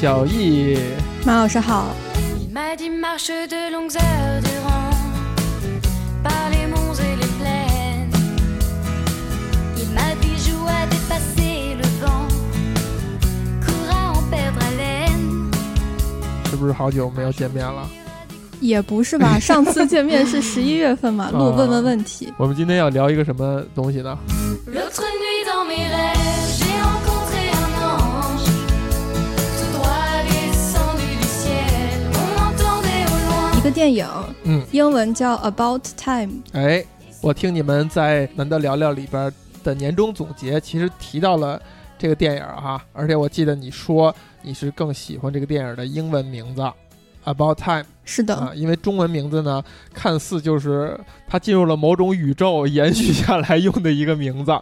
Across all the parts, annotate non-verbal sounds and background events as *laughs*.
小易，马老师好。是不是好久没有见面了？也不是吧，*laughs* 上次见面是十一月份嘛，*laughs* 录问问问题。我们今天要聊一个什么东西呢？个电影，嗯，英文叫 About Time。哎，我听你们在难得聊聊里边的年终总结，其实提到了这个电影哈，而且我记得你说你是更喜欢这个电影的英文名字 About Time。是的啊，因为中文名字呢，看似就是它进入了某种宇宙延续下来用的一个名字。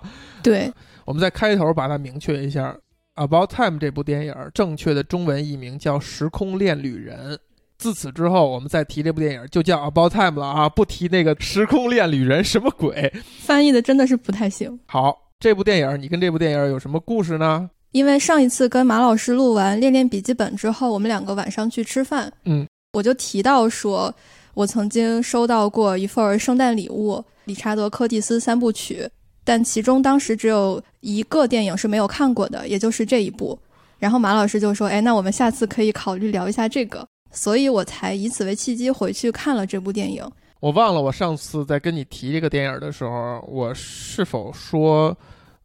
对，我们在开头把它明确一下，《About Time》这部电影正确的中文译名叫《时空恋旅人》。自此之后，我们再提这部电影就叫《About Time》了啊，不提那个《时空恋旅人》什么鬼？翻译的真的是不太行。好，这部电影你跟这部电影有什么故事呢？因为上一次跟马老师录完《恋恋笔记本》之后，我们两个晚上去吃饭，嗯，我就提到说，我曾经收到过一份圣诞礼物，理查德·柯蒂斯三部曲，但其中当时只有一个电影是没有看过的，也就是这一部。然后马老师就说：“哎，那我们下次可以考虑聊一下这个。”所以我才以此为契机回去看了这部电影。我忘了我上次在跟你提这个电影的时候，我是否说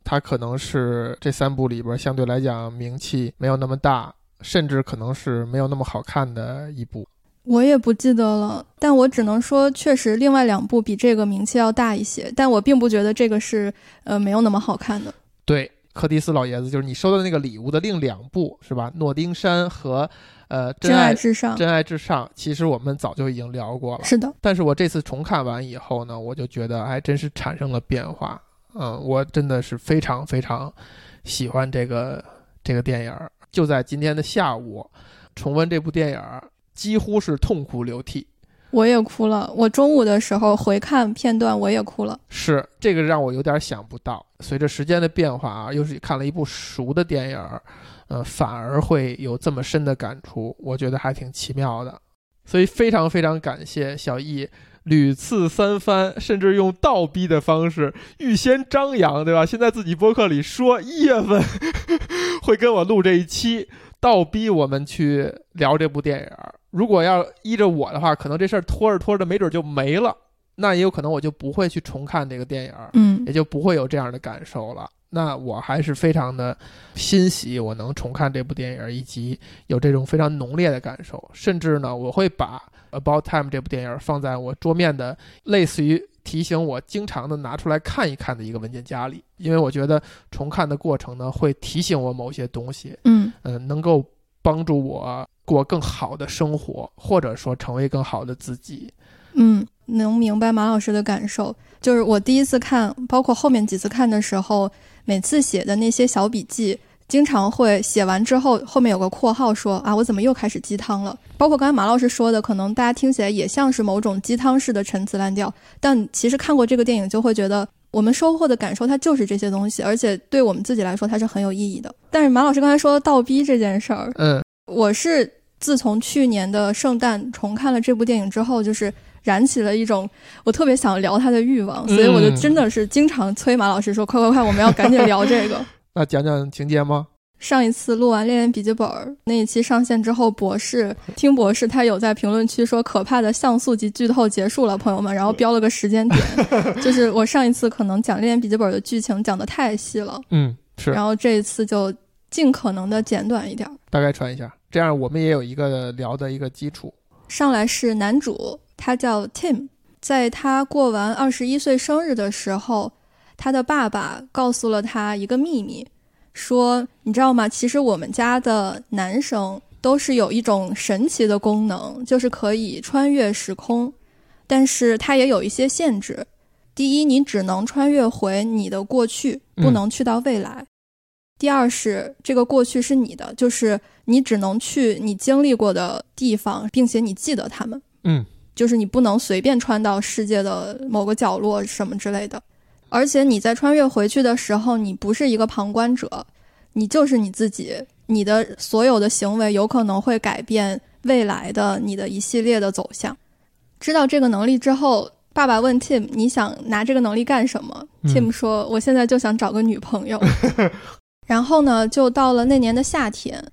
它可能是这三部里边相对来讲名气没有那么大，甚至可能是没有那么好看的一部。我也不记得了，但我只能说，确实另外两部比这个名气要大一些。但我并不觉得这个是呃没有那么好看的。对，柯蒂斯老爷子就是你收到的那个礼物的另两部是吧？诺丁山和。呃，真爱至上，真爱至上。其实我们早就已经聊过了，是的。但是我这次重看完以后呢，我就觉得还真是产生了变化。嗯，我真的是非常非常喜欢这个这个电影。就在今天的下午，重温这部电影，几乎是痛哭流涕。我也哭了。我中午的时候回看片段，我也哭了。是这个让我有点想不到。随着时间的变化啊，又是看了一部熟的电影。呃，反而会有这么深的感触，我觉得还挺奇妙的，所以非常非常感谢小易屡次三番，甚至用倒逼的方式预先张扬，对吧？现在自己播客里说一月份会跟我录这一期，倒逼我们去聊这部电影。如果要依着我的话，可能这事儿拖着拖着，没准就没了。那也有可能我就不会去重看这个电影，嗯，也就不会有这样的感受了。那我还是非常的欣喜，我能重看这部电影，以及有这种非常浓烈的感受。甚至呢，我会把《About Time》这部电影放在我桌面的类似于提醒我经常的拿出来看一看的一个文件夹里，因为我觉得重看的过程呢，会提醒我某些东西，嗯嗯，能够帮助我过更好的生活，或者说成为更好的自己。嗯，能明白马老师的感受。就是我第一次看，包括后面几次看的时候。每次写的那些小笔记，经常会写完之后后面有个括号说啊，我怎么又开始鸡汤了？包括刚才马老师说的，可能大家听起来也像是某种鸡汤式的陈词滥调，但其实看过这个电影就会觉得，我们收获的感受它就是这些东西，而且对我们自己来说它是很有意义的。但是马老师刚才说倒逼这件事儿，嗯，我是自从去年的圣诞重看了这部电影之后，就是。燃起了一种我特别想聊他的欲望，所以我就真的是经常催马老师说：“快快快，我们要赶紧聊这个。*laughs* ”那讲讲情节吗？上一次录完《恋恋笔记本》那一期上线之后，博士听博士他有在评论区说：“可怕的像素级剧透结束了，朋友们。”然后标了个时间点，*laughs* 就是我上一次可能讲《恋恋笔记本》的剧情讲的太细了，嗯，是。然后这一次就尽可能的简短一点，大概传一下，这样我们也有一个聊的一个基础。上来是男主。他叫 Tim，在他过完二十一岁生日的时候，他的爸爸告诉了他一个秘密，说你知道吗？其实我们家的男生都是有一种神奇的功能，就是可以穿越时空，但是它也有一些限制。第一，你只能穿越回你的过去，不能去到未来；第二是这个过去是你的，就是你只能去你经历过的地方，并且你记得他们。嗯。就是你不能随便穿到世界的某个角落什么之类的，而且你在穿越回去的时候，你不是一个旁观者，你就是你自己，你的所有的行为有可能会改变未来的你的一系列的走向。知道这个能力之后，爸爸问 Tim：“ 你想拿这个能力干什么、嗯 t i m 说：“我现在就想找个女朋友。*laughs* ”然后呢，就到了那年的夏天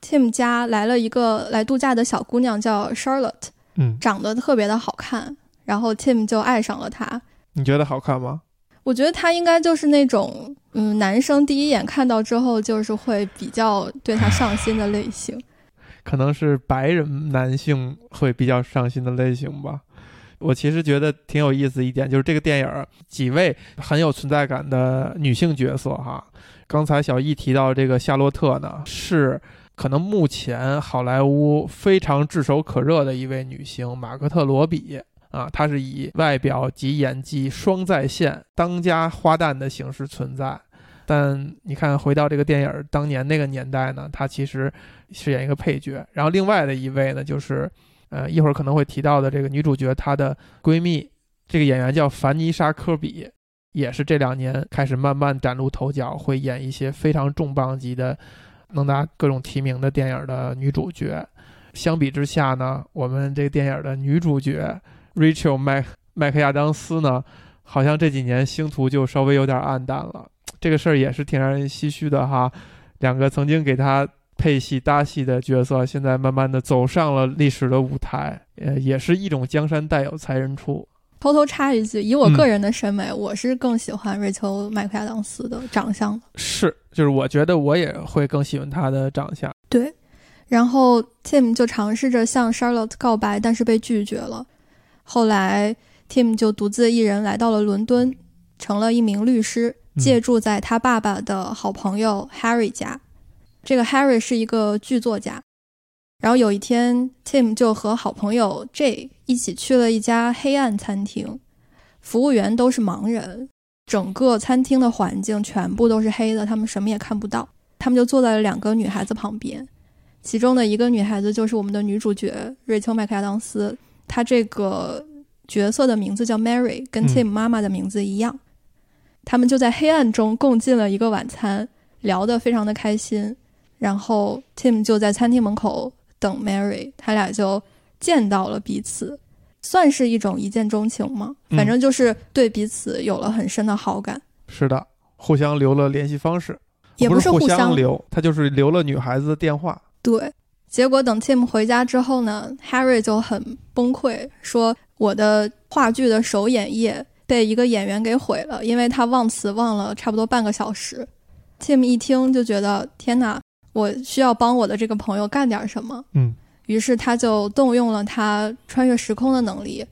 ，Tim 家来了一个来度假的小姑娘，叫 Charlotte，嗯，长得特别的好看。然后 Tim 就爱上了她。你觉得好看吗？我觉得她应该就是那种，嗯，男生第一眼看到之后就是会比较对她上心的类型。*sighs* 可能是白人男性会比较上心的类型吧。我其实觉得挺有意思一点，就是这个电影儿几位很有存在感的女性角色哈。刚才小易提到这个夏洛特呢，是可能目前好莱坞非常炙手可热的一位女星马格特罗比啊，她是以外表及演技双在线、当家花旦的形式存在。但你看，回到这个电影当年那个年代呢，她其实饰演一个配角。然后另外的一位呢，就是呃一会儿可能会提到的这个女主角她的闺蜜，这个演员叫凡妮莎科比，也是这两年开始慢慢崭露头角，会演一些非常重磅级的、能拿各种提名的电影的女主角。相比之下呢，我们这个电影的女主角 Rachel 麦麦克亚当斯呢，好像这几年星途就稍微有点暗淡了。这个事儿也是挺让人唏嘘的哈。两个曾经给她配戏搭戏的角色，现在慢慢的走上了历史的舞台，呃，也是一种江山代有才人出。偷偷插一句，以我嗯个人的审美，我是更喜欢瑞秋·麦克亚当斯的长相的。是，就是我觉得我也会更喜欢她的长相。对，然后 Tim 就尝试着向 Charlotte 告白，但是被拒绝了。后来 Tim 就独自一人来到了伦敦，成了一名律师，嗯借住在他爸爸的好朋友 Harry 家。这个 Harry 是一个剧作家。然后有一天，Tim 就和好朋友 J 一起去了一家黑暗餐厅，服务员都是盲人，整个餐厅的环境全部都是黑的，他们什么也看不到。他们就坐在了两个女孩子旁边，其中的一个女孩子就是我们的女主角瑞秋·麦克亚当斯，她这个角色的名字叫 Mary，跟嗯 Tim 妈妈的名字一样。他们就在黑暗中共进了一个晚餐，聊得非常的开心。然后 Tim 就在餐厅门口等 Mary，他俩就见到了彼此，算是一种一见钟情吗？嗯反正就是对彼此有了很深的好感，是的，互相留了联系方式，也不是互相留，他就是留了女孩子的电话。对，结果等 Tim 回家之后呢，Harry 就很崩溃，说我的话剧的首演夜被一个演员给毁了，因为他忘词忘了差不多半个小时。Tim 一听就觉得天哪，我需要帮我的这个朋友干点什么。嗯，于是他就动用了他穿越时空的能力，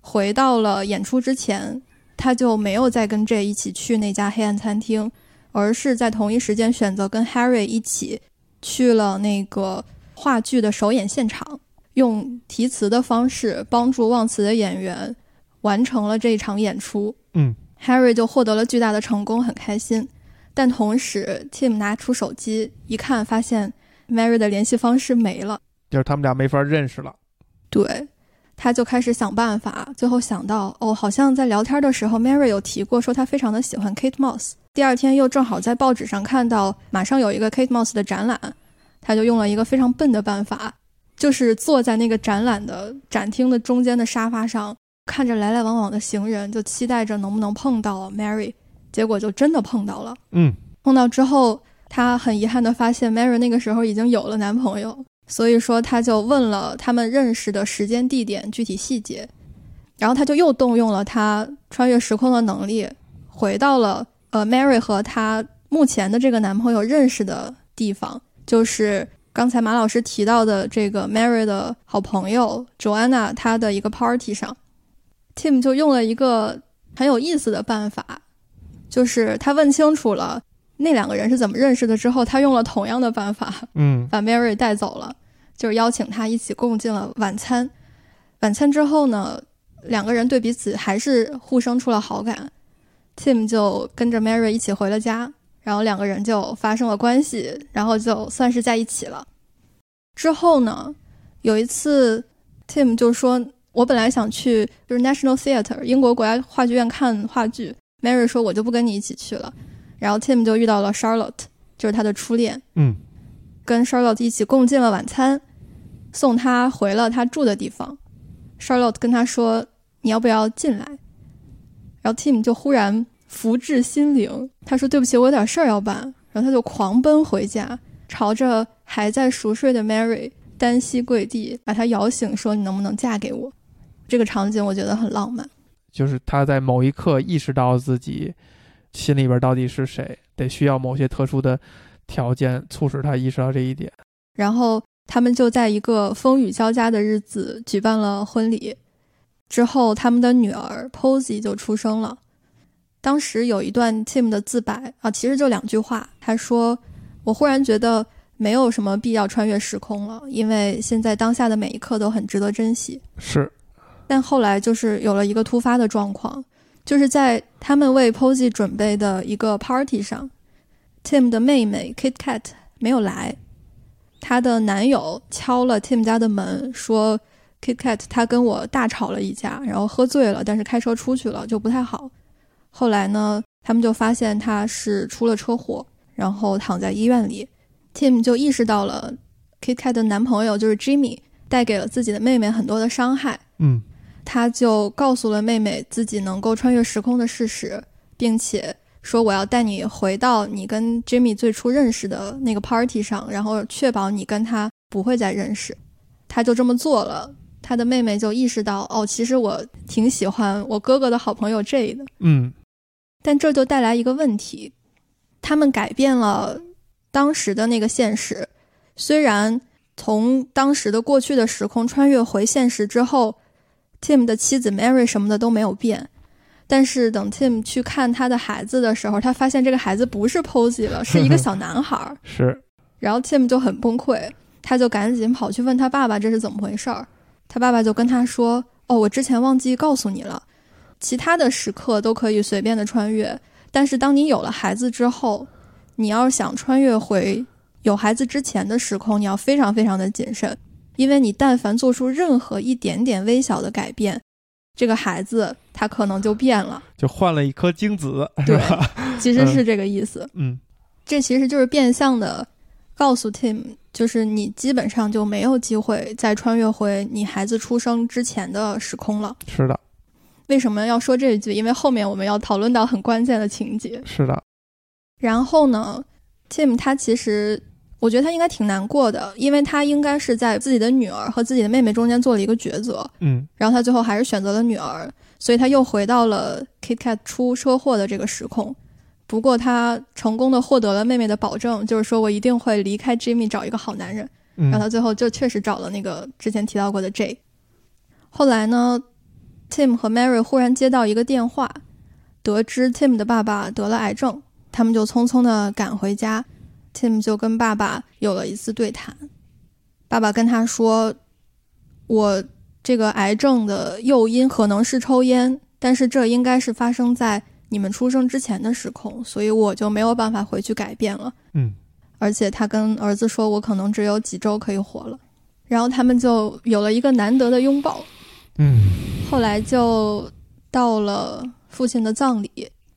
回到了演出之前，他就没有再跟 J 一起去那家黑暗餐厅，而是在同一时间选择跟 Harry 一起去了那个话剧的首演现场，用提词的方式帮助忘词的演员完成了这一场演出。嗯，Harry 就获得了巨大的成功，很开心。但同时，Tim 拿出手机一看，发现 Mary 的联系方式没了。就是他们俩没法认识了。对，他就开始想办法，最后想到，哦，好像在聊天的时候，Mary 有提过说她非常的喜欢 Kate Moss。第二天又正好在报纸上看到马上有一个 Kate Moss 的展览，他就用了一个非常笨的办法，就是坐在那个展览的展厅的中间的沙发上，看着来来往往的行人，就期待着能不能碰到 Mary。结果就真的碰到了。嗯，碰到之后，他很遗憾的发现 Mary 那个时候已经有了男朋友，所以说他就问了他们认识的时间、地点、具体细节，然后他就又动用了他穿越时空的能力，回到了呃 Mary 和她目前的这个男朋友认识的地方，就是刚才马老师提到的这个 Mary 的好朋友 Joanna 她的一个 party 上，Tim 就用了一个很有意思的办法。就是他问清楚了那两个人是怎么认识的之后，他用了同样的办法嗯把 Mary 带走了，就是邀请他一起共进了晚餐。晚餐之后呢，两个人对彼此还是互生出了好感。Tim 就跟着 Mary 一起回了家，然后两个人就发生了关系，然后就算是在一起了。之后呢，有一次 Tim 就说：“我本来想去就是 National Theatre 英国国家话剧院看话剧。” Mary 说：“我就不跟你一起去了。”然后 Tim 就遇到了 Charlotte，就是他的初恋。嗯跟 Charlotte 一起共进了晚餐，送他回了他住的地方。Charlotte 跟他说：“你要不要进来？”然后 Tim 就忽然福至心灵，他说：“对不起，我有点事儿要办。”然后他就狂奔回家，朝着还在熟睡的 Mary 单膝跪地，把她摇醒，说：“你能不能嫁给我？”这个场景我觉得很浪漫。就是他在某一刻意识到自己心里边到底是谁，得需要某些特殊的条件促使他意识到这一点。然后他们就在一个风雨交加的日子举办了婚礼。之后，他们的女儿 Posy 就出生了。当时有一段 Tim 的自白啊，其实就两句话。他说：“我忽然觉得没有什么必要穿越时空了，因为现在当下的每一刻都很值得珍惜。”是。但后来就是有了一个突发的状况，就是在他们为 Posy 准备的一个 party 上，Tim 的妹妹 Kit Kat 没有来，她的男友敲了 Tim 家的门，说 Kit Kat 他跟我大吵了一架，然后喝醉了，但是开车出去了，就不太好。后来呢，他们就发现他是出了车祸，然后躺在医院里，Tim 就意识到了 Kit Kat 的男朋友就是 Jimmy 带给了自己的妹妹很多的伤害，嗯。他就告诉了妹妹自己能够穿越时空的事实，并且说：“我要带你回到你跟 Jimmy 最初认识的那个 party 上，然后确保你跟他不会再认识。”他就这么做了。他的妹妹就意识到：“哦，其实我挺喜欢我哥哥的好朋友 J 的。”嗯，但这就带来一个问题：他们改变了当时的那个现实。虽然从当时的过去的时空穿越回现实之后。Tim 的妻子 Mary 什么的都没有变，但是等 Tim 去看他的孩子的时候，他发现这个孩子不是 Posy 了，是一个小男孩。*laughs* 是，然后 Tim 就很崩溃，他就赶紧跑去问他爸爸这是怎么回事儿。他爸爸就跟他说：“哦，我之前忘记告诉你了，其他的时刻都可以随便的穿越，但是当你有了孩子之后，你要想穿越回有孩子之前的时空，你要非常非常的谨慎。”因为你但凡做出任何一点点微小的改变，这个孩子他可能就变了，就换了一颗精子，对，其实是这个意思。嗯，这其实就是变相的告诉 Tim，就是你基本上就没有机会再穿越回你孩子出生之前的时空了。是的。为什么要说这一句？因为后面我们要讨论到很关键的情节。是的。然后呢，Tim 他其实。我觉得他应该挺难过的，因为他应该是在自己的女儿和自己的妹妹中间做了一个抉择，嗯，然后他最后还是选择了女儿，所以他又回到了 Kit Kat 出车祸的这个时空。不过他成功的获得了妹妹的保证，就是说我一定会离开 Jimmy 找一个好男人，然后他最后就确实找了那个之前提到过的 J。后来呢，Tim 和 Mary 忽然接到一个电话，得知 Tim 的爸爸得了癌症，他们就匆匆的赶回家。Tim 就跟爸爸有了一次对谈，爸爸跟他说：“我这个癌症的诱因可能是抽烟，但是这应该是发生在你们出生之前的时空，所以我就没有办法回去改变了。”嗯，而且他跟儿子说：“我可能只有几周可以活了。”然后他们就有了一个难得的拥抱。嗯，后来就到了父亲的葬礼。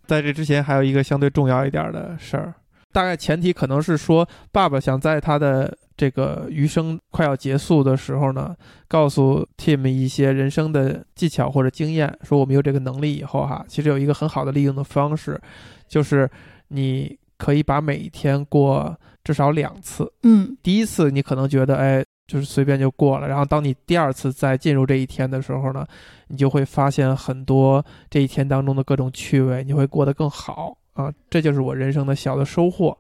在这之前，还有一个相对重要一点的事儿。大概前提可能是说，爸爸想在他的这个余生快要结束的时候呢，告诉 Tim 一些人生的技巧或者经验，说我们有这个能力以后哈，其实有一个很好的利用的方式，就是你可以把每一天过至少两次。嗯，第一次你可能觉得哎，就是随便就过了，然后当你第二次再进入这一天的时候呢，你就会发现很多这一天当中的各种趣味，你会过得更好。啊，这就是我人生的小的收获，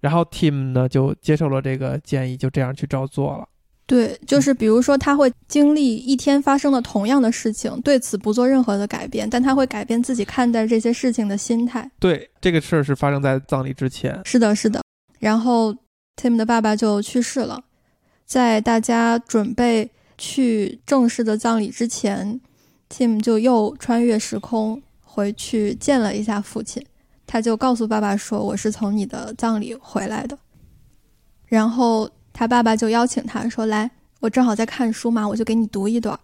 然后 Tim 呢就接受了这个建议，就这样去照做了。对，就是比如说他会经历一天发生的同样的事情，对此不做任何的改变，但他会改变自己看待这些事情的心态。对，这个事儿是发生在葬礼之前。是的，是的。然后 Tim 的爸爸就去世了，在大家准备去正式的葬礼之前，Tim 就又穿越时空回去见了一下父亲。他就告诉爸爸说：“我是从你的葬礼回来的。”然后他爸爸就邀请他说：“来，我正好在看书嘛，我就给你读一段。”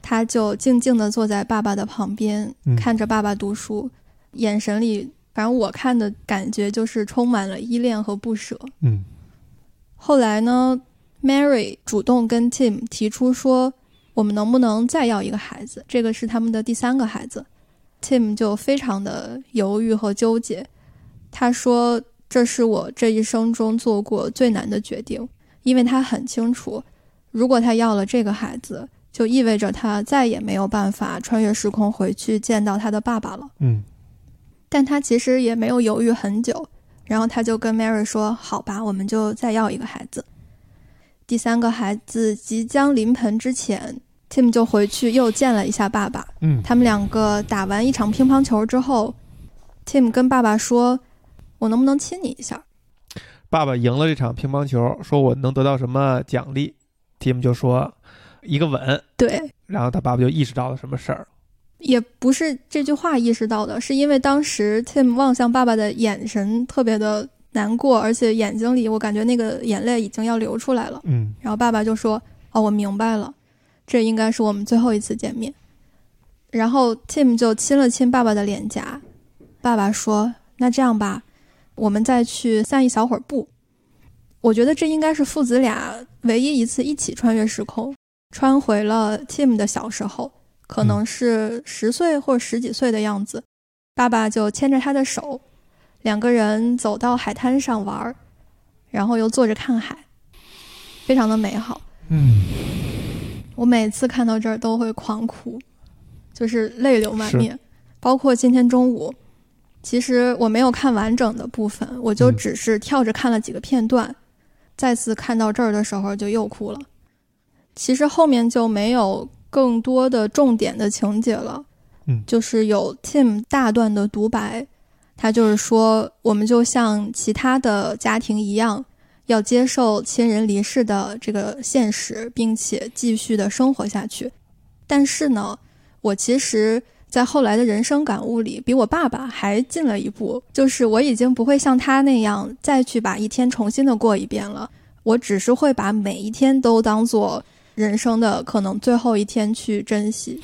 他就静静地坐在爸爸的旁边，看着爸爸读书，眼神里，反正我看的感觉就是充满了依恋和不舍。嗯，后来呢，Mary 主动跟 Tim 提出说，我们能不能再要一个孩子？这个是他们的第三个孩子。Tim 就非常的犹豫和纠结，他说：“这是我这一生中做过最难的决定，因为他很清楚，如果他要了这个孩子，就意味着他再也没有办法穿越时空回去见到他的爸爸了。”嗯，但他其实也没有犹豫很久，然后他就跟 Mary 说：“好吧，我们就再要一个孩子。”第三个孩子即将临盆之前。Tim 就回去又见了一下爸爸。嗯，他们两个打完一场乒乓球之后，Tim 跟爸爸说：“我能不能亲你一下？”爸爸赢了这场乒乓球，说我能得到什么奖励？Tim 就说：“一个吻。”对。然后他爸爸就意识到了什么事儿？也不是这句话意识到的，是因为当时 Tim 望向爸爸的眼神特别的难过，而且眼睛里我感觉那个眼泪已经要流出来了。嗯。然后爸爸就说：“哦，我明白了。”这应该是我们最后一次见面，然后 Tim 就亲了亲爸爸的脸颊。爸爸说：“那这样吧，我们再去散一小会儿步。”我觉得这应该是父子俩唯一一次一起穿越时空，穿回了 Tim 的小时候，可能是十岁或十几岁的样子。爸爸就牵着他的手，两个人走到海滩上玩，然后又坐着看海，非常的美好。嗯。我每次看到这儿都会狂哭，就是泪流满面。包括今天中午，其实我没有看完整的部分，我就只是跳着看了几个片段。再次看到这儿的时候，就又哭了。其实后面就没有更多的重点的情节了，嗯，就是有 Tim 大段的独白，他就是说，我们就像其他的家庭一样。要接受亲人离世的这个现实，并且继续的生活下去。但是呢，我其实，在后来的人生感悟里，比我爸爸还进了一步，就是我已经不会像他那样再去把一天重新的过一遍了。我只是会把每一天都当做人生的可能最后一天去珍惜。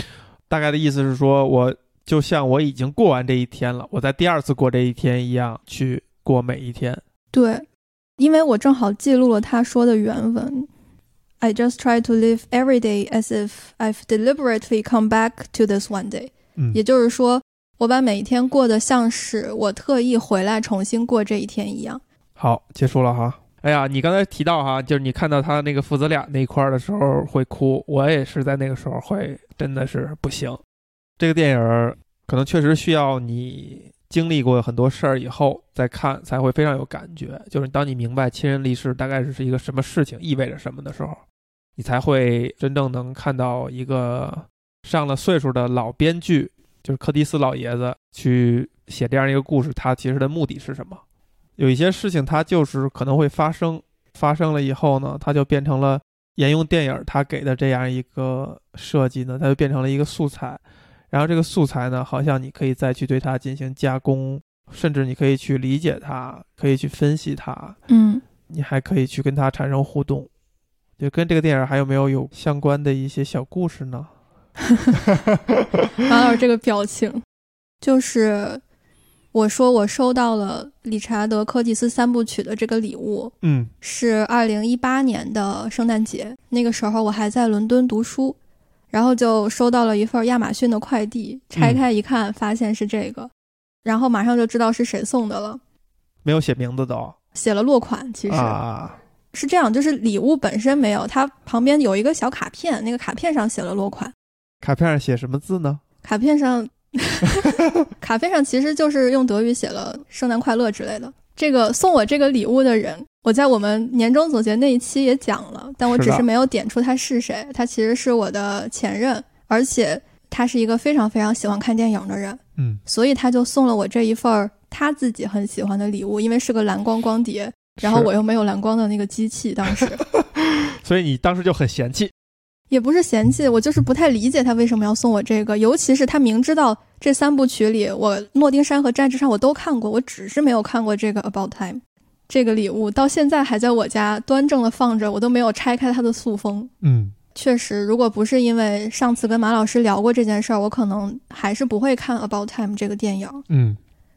大概的意思是说，我就像我已经过完这一天了，我在第二次过这一天一样去过每一天。对。因为我正好记录了他说的原文，I just try to live every day as if I've deliberately come back to this one day。嗯，也就是说，我把每一天过得像是我特意回来重新过这一天一样。好，结束了哈。哎呀，你刚才提到哈，就是你看到他那个父子俩那一块儿的时候会哭，我也是在那个时候会真的是不行。这个电影可能确实需要你。经历过很多事儿以后再看，才会非常有感觉。就是当你明白亲人离世大概是一个什么事情，意味着什么的时候，你才会真正能看到一个上了岁数的老编剧，就是柯蒂斯老爷子去写这样一个故事，他其实的目的是什么？有一些事情它就是可能会发生，发生了以后呢，它就变成了沿用电影他给的这样一个设计呢，它就变成了一个素材。然后这个素材呢，好像你可以再去对它进行加工，甚至你可以去理解它，可以去分析它，嗯，你还可以去跟它产生互动。就跟这个电影还有没有有相关的一些小故事呢？*laughs* 马老师这个表情，就是我说我收到了理查德·柯蒂斯三部曲的这个礼物，嗯，是二零一八年的圣诞节，那个时候我还在伦敦读书。然后就收到了一份亚马逊的快递，拆开一看，发现是这个，然后马上就知道是谁送的了。没有写名字的，写了落款。其实是这样，就是礼物本身没有，它旁边有一个小卡片，那个卡片上写了落款。卡片上写什么字呢？卡片上，*laughs* 卡片上其实就是用德语写了“圣诞快乐”之类的。这个送我这个礼物的人。我在我们年终总结那一期也讲了，但我只是没有点出他是谁。他其实是我的前任，而且他是一个非常非常喜欢看电影的人。嗯，所以他就送了我这一份他自己很喜欢的礼物，因为是个蓝光光碟，然后我又没有蓝光的那个机器，当时，*laughs* 所以你当时就很嫌弃。也不是嫌弃，我就是不太理解他为什么要送我这个，尤其是他明知道这三部曲里，我《诺丁山》和《战之上》我都看过，我只是没有看过这个《About Time》。这个礼物到现在还在我家端正的放着，我都没有拆开它的塑封。嗯，确实，如果不是因为上次跟马老师聊过这件事儿，我可能还是不会看《About Time》这个电影。嗯，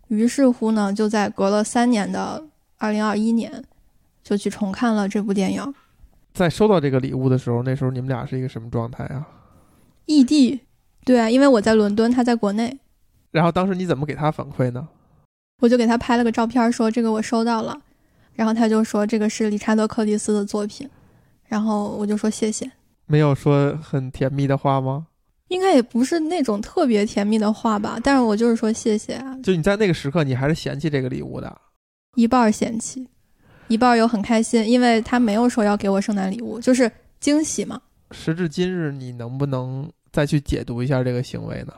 于是乎呢，就在隔了三年的二零二一年，就去重看了这部电影。在收到这个礼物的时候，那时候你们俩是一个什么状态啊？异地，对啊，因为我在伦敦，他在国内。然后当时你怎么给他反馈呢？我就给他拍了个照片，说这个我收到了。然后他就说这个是理查德·柯蒂斯的作品。然后我就说谢谢。没有说很甜蜜的话吗？应该也不是那种特别甜蜜的话吧。但是我就是说谢谢啊。就你在那个时刻，你还是嫌弃这个礼物的。一半嫌弃，一半又很开心，因为他没有说要给我圣诞礼物，就是惊喜嘛。时至今日，你能不能再去解读一下这个行为呢？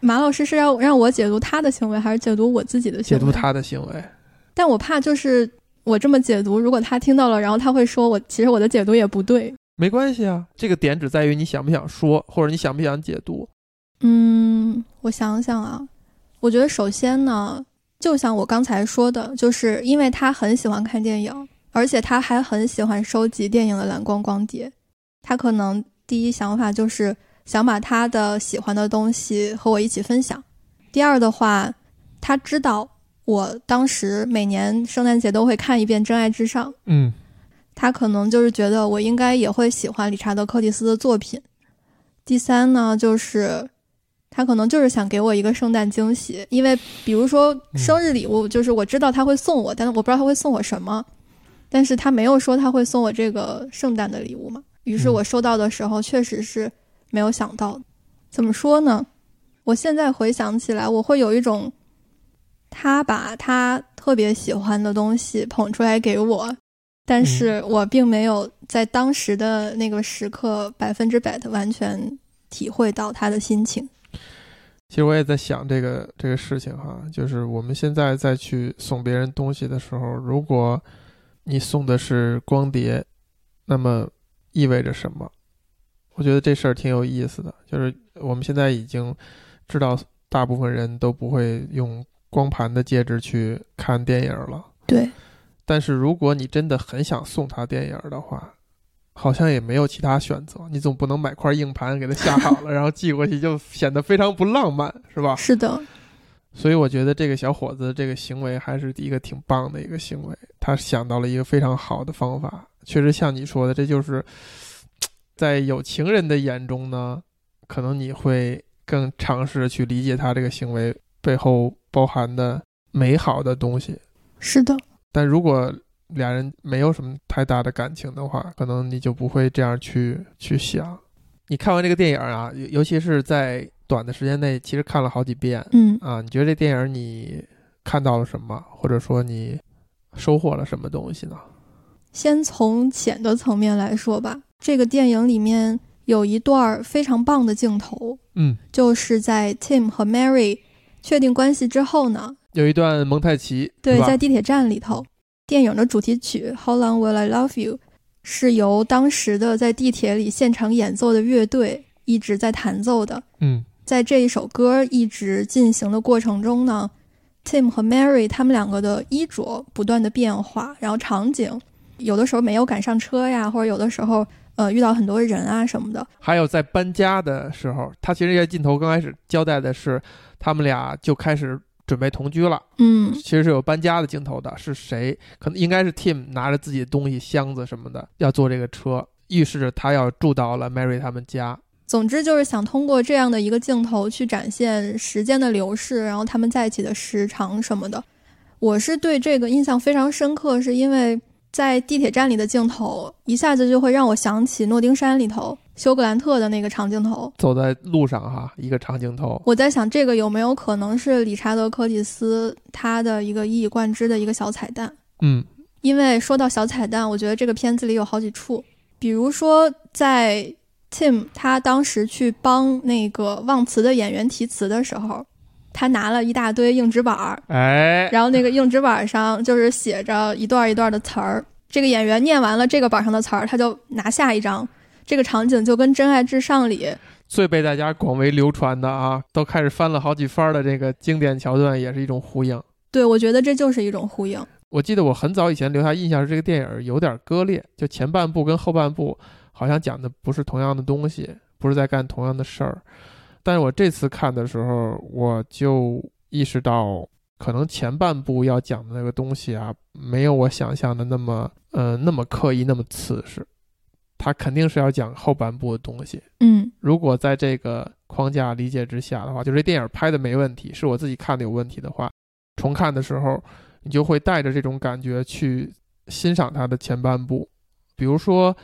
马老师是要让我解读他的行为，还是解读我自己的行为？解读他的行为。但我怕就是我这么解读，如果他听到了，然后他会说我其实我的解读也不对。没关系啊，这个点只在于你想不想说，或者你想不想解读。嗯，我想想啊，我觉得首先呢。就像我刚才说的，就是因为他很喜欢看电影，而且他还很喜欢收集电影的蓝光光碟。他可能第一想法就是想把他的喜欢的东西和我一起分享。第二的话，他知道我当时每年圣诞节都会看一遍《真爱至上》。嗯，他可能就是觉得我应该也会喜欢理查德·柯蒂斯的作品。第三呢，就是。他可能就是想给我一个圣诞惊喜，因为比如说生日礼物，就是我知道他会送我，但是我不知道他会送我什么。但是他没有说他会送我这个圣诞的礼物嘛？于是我收到的时候确实是没有想到。怎么说呢？我现在回想起来，我会有一种他把他特别喜欢的东西捧出来给我，但是我并没有在当时的那个时刻百分之百的完全体会到他的心情。其实我也在想这个这个事情哈，就是我们现在再去送别人东西的时候，如果你送的是光碟，那么意味着什么？我觉得这事儿挺有意思的。就是我们现在已经知道，大部分人都不会用光盘的介质去看电影了。对。但是如果你真的很想送他电影的话，好像也没有其他选择，你总不能买块硬盘给他下好了，然后寄过去，就显得非常不浪漫，是吧？是的。所以我觉得这个小伙子这个行为还是一个挺棒的一个行为，他想到了一个非常好的方法。确实像你说的，这就是在有情人的眼中呢，可能你会更尝试去理解他这个行为背后包含的美好的东西。是的。但如果俩人没有什么太大的感情的话，可能你就不会这样去去想。你看完这个电影啊，尤尤其是在短的时间内，其实看了好几遍。嗯啊，你觉得这电影你看到了什么，或者说你收获了什么东西呢？先从浅的层面来说吧，这个电影里面有一段非常棒的镜头。嗯，就是在 Tim 和 Mary 确定关系之后呢，有一段蒙太奇。对，在地铁站里头。电影的主题曲《How Long Will I Love You》是由当时的在地铁里现场演奏的乐队一直在弹奏的。嗯，在这一首歌一直进行的过程中呢，Tim 和 Mary 他们两个的衣着不断的变化，然后场景有的时候没有赶上车呀，或者有的时候呃遇到很多人啊什么的。还有在搬家的时候，他其实这镜头刚开始交代的是他们俩就开始。准备同居了，嗯，其实是有搬家的镜头的，是谁？可能应该是 Tim 拿着自己的东西、箱子什么的，要坐这个车，预示着他要住到了 Mary 他们家。总之就是想通过这样的一个镜头去展现时间的流逝，然后他们在一起的时长什么的。我是对这个印象非常深刻，是因为。在地铁站里的镜头，一下子就会让我想起《诺丁山》里头休格兰特的那个长镜头。走在路上哈，一个长镜头。我在想，这个有没有可能是理查德·柯蒂斯他的一个一以贯之的一个小彩蛋？嗯，因为说到小彩蛋，我觉得这个片子里有好几处，比如说在 Tim 他当时去帮那个忘词的演员提词的时候。他拿了一大堆硬纸板儿，哎，然后那个硬纸板上就是写着一段一段的词儿。这个演员念完了这个板上的词儿，他就拿下一张。这个场景就跟《真爱至上》里最被大家广为流传的啊，都开始翻了好几番的这个经典桥段，也是一种呼应。对，我觉得这就是一种呼应。我记得我很早以前留下印象是这个电影有点割裂，就前半部跟后半部好像讲的不是同样的东西，不是在干同样的事儿。但是我这次看的时候，我就意识到可能前半部要讲的那个东西啊，没有我想象的那么呃那么刻意那么刺实，他肯定是要讲后半部的东西。嗯如果在这个框架理解之下的话，就这电影拍的没问题，是我自己看的有问题的话，重看的时候你就会带着这种感觉去欣赏它的前半部，比如说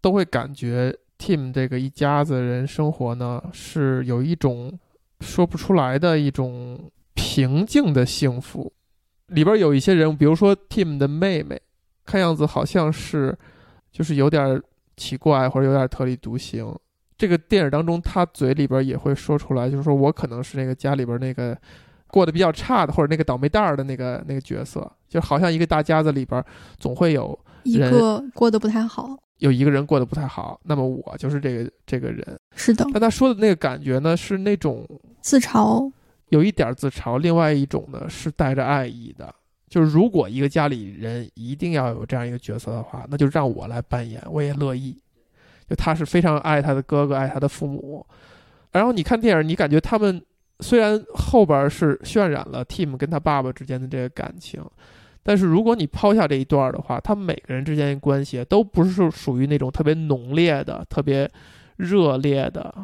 都会感觉 Tim 这个一家子人生活呢是有一种说不出来的一种平静的幸福。里边有一些人物，比如说 Tim 的妹妹，看样子好像是就是有点奇怪或者有点特立独行。这个电影当中，他嘴里边也会说出来，就是说我可能是那个家里边那个过得比较差的，或者那个倒霉蛋儿的那个那个角色，就好像一个大家子里边总会有一个过得不太好。有一个人过得不太好，那么我就是这个这个人。是的，但他说的那个感觉呢，是那种自嘲，有一点自嘲，另外一种呢是带着爱意的。就是如果一个家里人一定要有这样一个角色的话，那就让我来扮演，我也乐意。就他是非常爱他的哥哥，爱他的父母。然后你看电影，你感觉他们虽然后边是渲染了 Tim 跟他爸爸之间的这个感情，但是如果你抛下这一段的话，他们每个人之间的关系都不是属于那种特别浓烈的、特别热烈的、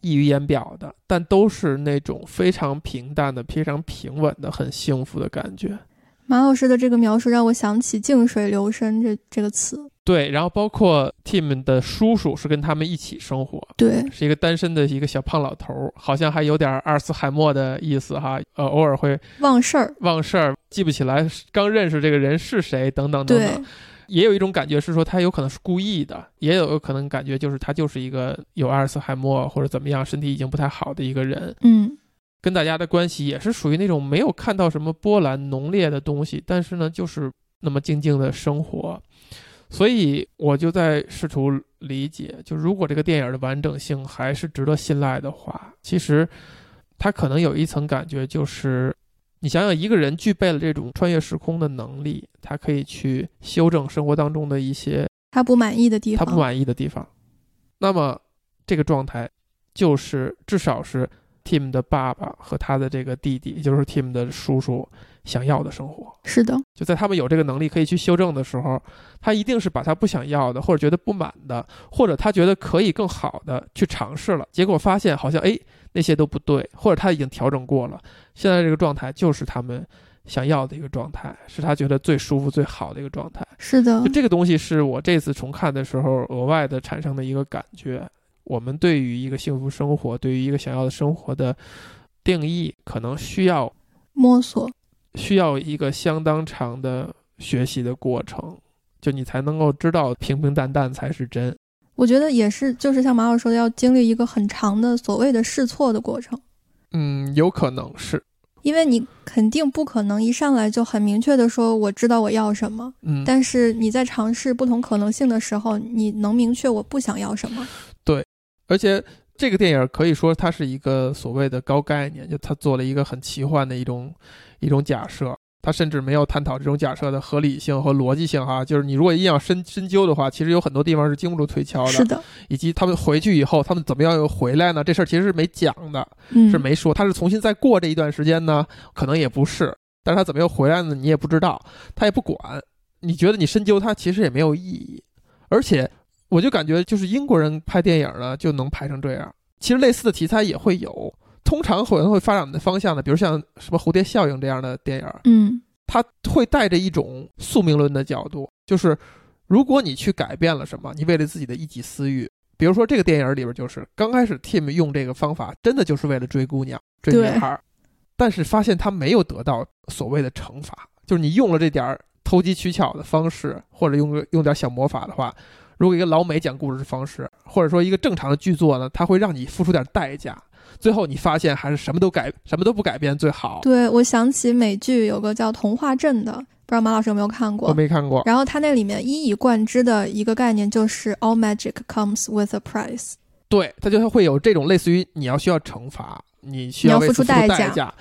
溢于言表的，但都是那种非常平淡的、非常平稳的、很幸福的感觉。马老师的这个描述让我想起“静水流深”这这个词。对，然后包括 Tim 的叔叔是跟他们一起生活，对，是一个单身的一个小胖老头儿，好像还有点阿尔茨海默的意思哈，呃，偶尔会忘事儿，忘事儿，记不起来刚认识这个人是谁，等等等对。等。也有一种感觉是说他有可能是故意的，也有可能感觉就是他就是一个有阿尔茨海默或者怎么样，身体已经不太好的一个人，嗯，跟大家的关系也是属于那种没有看到什么波澜浓烈的东西，但是呢，就是那么静静的生活。所以我就在试图理解，就如果这个电影的完整性还是值得信赖的话，其实它可能有一层感觉，就是你想想，一个人具备了这种穿越时空的能力，他可以去修正生活当中的一些他不满意的地方，他不满意的地方，那么这个状态就是至少是 Tim 的爸爸和他的这个弟弟，也就是 Tim 的叔叔想要的生活。是的，就在他们有这个能力可以去修正的时候，他一定是把他不想要的，或者觉得不满的，或者他觉得可以更好的去尝试了，结果发现好像哎那些都不对，或者他已经调整过了，现在这个状态就是他们想要的一个状态，是他觉得最舒服最好的一个状态。是的就，这个东西是我这次重看的时候额外的产生的一个感觉。我们对于一个幸福生活，对于一个想要的生活的定义，可能需要摸索，需要一个相当长的学习的过程，就你才能够知道平平淡淡才是真。我觉得也是，就是像马老师说的，要经历一个很长的所谓的试错的过程，嗯，有可能是，因为你肯定不可能一上来就很明确的说我知道我要什么，嗯，但是你在尝试不同可能性的时候，你能明确我不想要什么。对而且这个电影可以说它是一个所谓的高概念，就它做了一个很奇幻的一种一种假设。他甚至没有探讨这种假设的合理性和逻辑性，哈，就是你如果硬要深深究的话，其实有很多地方是经不住推敲的。是的，以及他们回去以后，他们怎么样又回来呢？这事儿其实是没讲的，嗯，是没说。他是重新再过这一段时间呢，可能也不是。但是他怎么又回来呢？你也不知道，他也不管。你觉得你深究他其实也没有意义。而且，我就感觉就是英国人拍电影呢就能拍成这样。其实类似的题材也会有，通常可能会发展的方向呢，比如像什么蝴蝶效应这样的电影，嗯，它会带着一种宿命论的角度，就是如果你去改变了什么，你为了自己的一己私欲，比如说这个电影里边就是刚开始 Tim 用这个方法，真的就是为了追姑娘、追女对。孩，但是发现他没有得到所谓的惩罚，就是你用了这点儿投机取巧的方式，或者用个用点小魔法的话，如果一个老美讲故事的方式，或者说一个正常的剧作呢，它会让你付出点代价，最后你发现还是什么都改，什么都不改变最好。对，我想起美剧有个叫《童话镇》的，不知道马老师有没有看过我？没看过，然后它那里面一以贯之的一个概念就是 “all magic comes with a price”。对，它就会有这种类似于你要需要惩罚，你需你要付出代价价。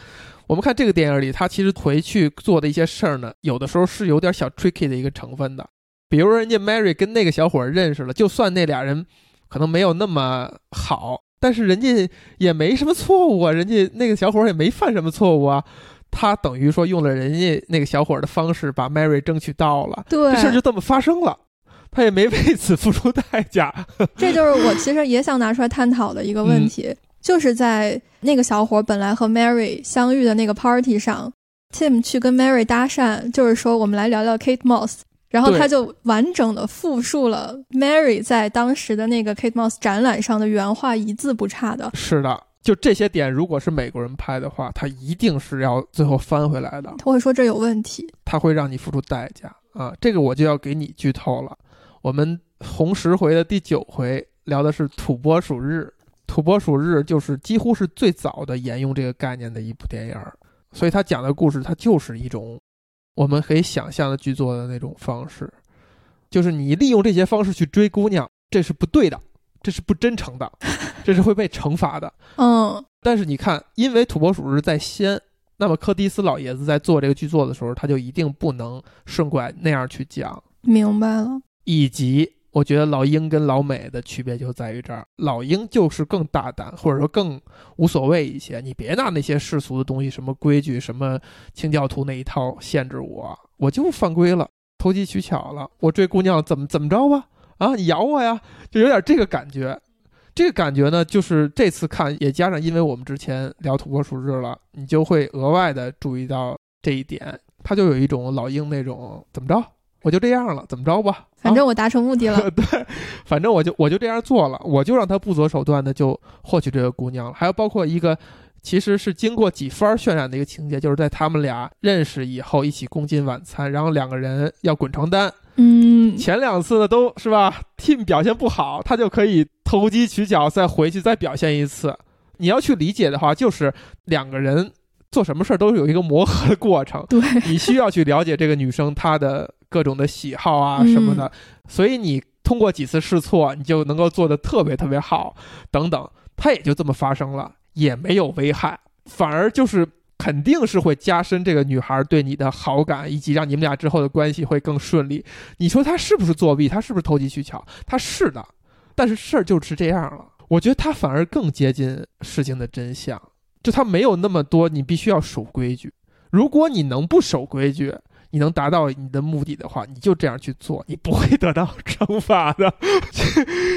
我们看这个电影里，他其实回去做的一些事儿呢，有的时候是有点小 tricky 的一个成分的。比如人家 Mary 跟那个小伙认识了，就算那俩人可能没有那么好，但是人家也没什么错误啊，人家那个小伙儿也没犯什么错误啊。他等于说用了人家那个小伙的方式把 Mary 争取到了，对，这事儿就这么发生了，他也没为此付出代价。*laughs* 这就是我其实也想拿出来探讨的一个问题，就是在那个小伙本来和 Mary 相遇的那个 party 上，Tim 去跟 Mary 搭讪，就是说我们来聊聊 Kate Moss。然后他就完整的复述了 Mary 在当时的那个 Kate Moss 展览上的原话，一字不差的。是的，就这些点，如果是美国人拍的话，他一定是要最后翻回来的。他会说这有问题，他会让你付出代价啊！这个我就要给你剧透了。我们红十回的第九回聊的是土拨鼠日，土拨鼠日就是几乎是最早的沿用这个概念的一部电影，所以他讲的故事，它就是一种。我们可以想象的剧作的那种方式，就是你利用这些方式去追姑娘，这是不对的，这是不真诚的，*laughs* 这是会被惩罚的。嗯。但是你看，因为土拨鼠是在先，那么柯蒂斯老爷子在做这个剧作的时候，他就一定不能顺拐那样去讲。明白了。以及。我觉得老鹰跟老美的区别就在于这儿，老鹰就是更大胆，或者说更无所谓一些。你别拿那些世俗的东西，什么规矩、什么清教徒那一套限制我，我就犯规了，投机取巧了。我追姑娘怎么怎么着吧？啊，你咬我呀，就有点这个感觉。这个感觉呢，就是这次看也加上，因为我们之前聊土拨鼠日了，你就会额外的注意到这一点，它就有一种老鹰那种怎么着。我就这样了，怎么着吧？反正我达成目的了。*laughs* 对，反正我就我就这样做了，我就让他不择手段的就获取这个姑娘了。还有包括一个，其实是经过几番渲染的一个情节，就是在他们俩认识以后一起共进晚餐，然后两个人要滚床单。嗯，前两次呢都是吧，Tim 表现不好，他就可以投机取巧，再回去再表现一次。你要去理解的话，就是两个人做什么事儿都有一个磨合的过程。对，*laughs* 你需要去了解这个女生她的。各种的喜好啊什么的，所以你通过几次试错，你就能够做得特别特别好，等等，它也就这么发生了，也没有危害，反而就是肯定是会加深这个女孩对你的好感，以及让你们俩之后的关系会更顺利。你说她是不是作弊？她是不是投机取巧？她是的，但是事儿就是这样了。我觉得她反而更接近事情的真相，就他没有那么多你必须要守规矩。如果你能不守规矩。你能达到你的目的的话，你就这样去做，你不会得到 *laughs* 惩罚的。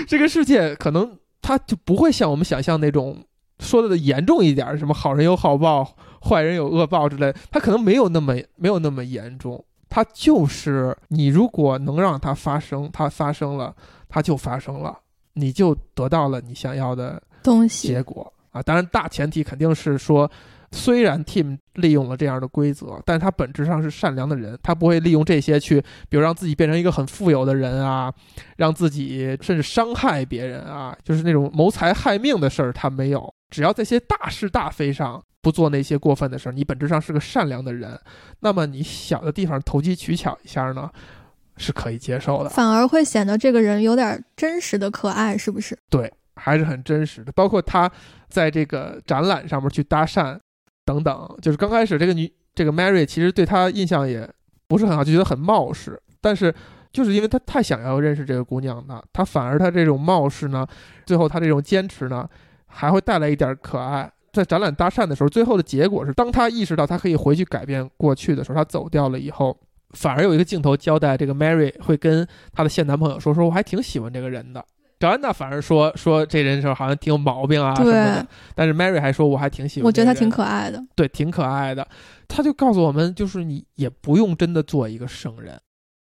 这个世界可能他就不会像我们想象那种说的严重一点，什么好人有好报，坏人有恶报之类，他可能没有那么没有那么严重。他就是你如果能让它发生，它发生了，它就发生了，你就得到了你想要的东西结果啊。当然，大前提肯定是说。虽然 Tim 利用了这样的规则，但他本质上是善良的人，他不会利用这些去，比如让自己变成一个很富有的人啊，让自己甚至伤害别人啊，就是那种谋财害命的事儿他没有。只要在些大是大非上不做那些过分的事儿，你本质上是个善良的人，那么你小的地方投机取巧一下呢，是可以接受的，反而会显得这个人有点真实的可爱，是不是？对，还是很真实的。包括他在这个展览上面去搭讪。等等，就是刚开始这个女这个 Mary 其实对他印象也不是很好，就觉得很冒失。但是就是因为他太想要认识这个姑娘呢，他反而他这种冒失呢，最后他这种坚持呢，还会带来一点可爱。在展览搭讪的时候，最后的结果是，当他意识到他可以回去改变过去的时候，他走掉了以后，反而有一个镜头交代这个 Mary 会跟她的现男朋友说：“说我还挺喜欢这个人的。”乔安娜反而说说这人时候好像挺有毛病啊什么的，但是 Mary 还说我还挺喜欢，我觉得他挺可爱的，对，挺可爱的。他就告诉我们，就是你也不用真的做一个圣人。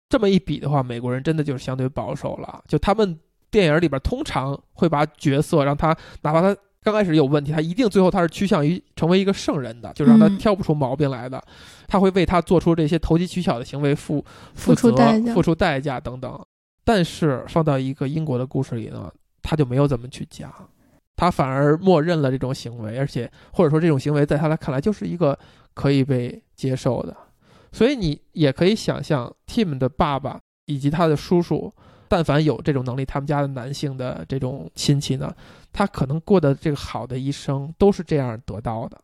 这么一比的话，美国人真的就是相对保守了。就他们电影里边通常会把角色让他，哪怕他刚开始有问题，他一定最后他是趋向于成为一个圣人的，就让他挑不出毛病来的。他会为他做出这些投机取巧的行为负负责、付出代价等等。但是放到一个英国的故事里呢，他就没有怎么去讲，他反而默认了这种行为，而且或者说这种行为在他来看来就是一个可以被接受的。所以你也可以想象，Tim 的爸爸以及他的叔叔，但凡有这种能力，他们家的男性的这种亲戚呢，他可能过的这个好的一生都是这样得到的。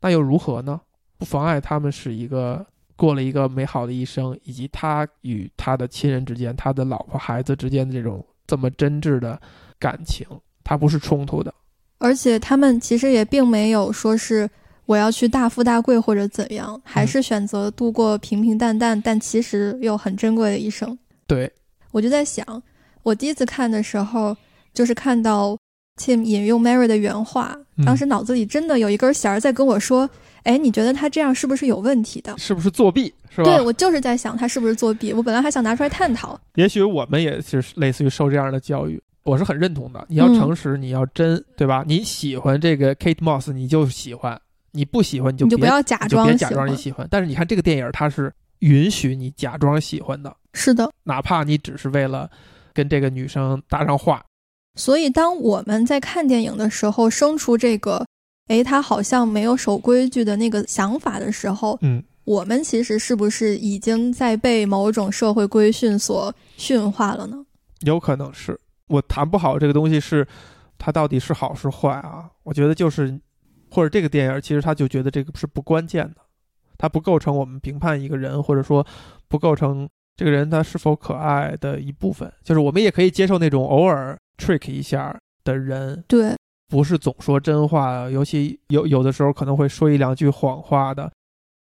那又如何呢？不妨碍他们是一个。过了一个美好的一生，以及他与他的亲人之间、他的老婆孩子之间的这种这么真挚的感情，他不是冲突的。而且他们其实也并没有说是我要去大富大贵或者怎样，还是选择度过平平淡淡但其实又很珍贵的一生。对，我就在想，我第一次看的时候，就是看到 Tim 引用 Mary 的原话，当时脑子里真的有一根弦儿在跟我说：“哎，你觉得他这样是不是有问题的？是不是作弊？是吧？”对，我就是在想他是不是作弊。我本来还想拿出来探讨。也许我们也是类似于受这样的教育，我是很认同的。你要诚实，你要真，对吧？你喜欢这个 Kate Moss，你就喜欢。你不喜欢你就你就不要假装别假装你喜欢，但是你看这个电影，它是允许你假装喜欢的，是的，哪怕你只是为了跟这个女生搭上话。所以当我们在看电影的时候，生出这个，哎，他好像没有守规矩的那个想法的时候，嗯，我们其实是不是已经在被某种社会规训所驯化了呢？有可能是，我谈不好这个东西是它到底是好是坏啊？我觉得就是。或者这个电影其实他就觉得这个是不关键的，它不构成我们评判一个人，或者说不构成这个人他是否可爱的一部分。就是我们也可以接受那种偶尔 trick 一下的人，对，不是总说真话，尤其有有的时候可能会说一两句谎话的。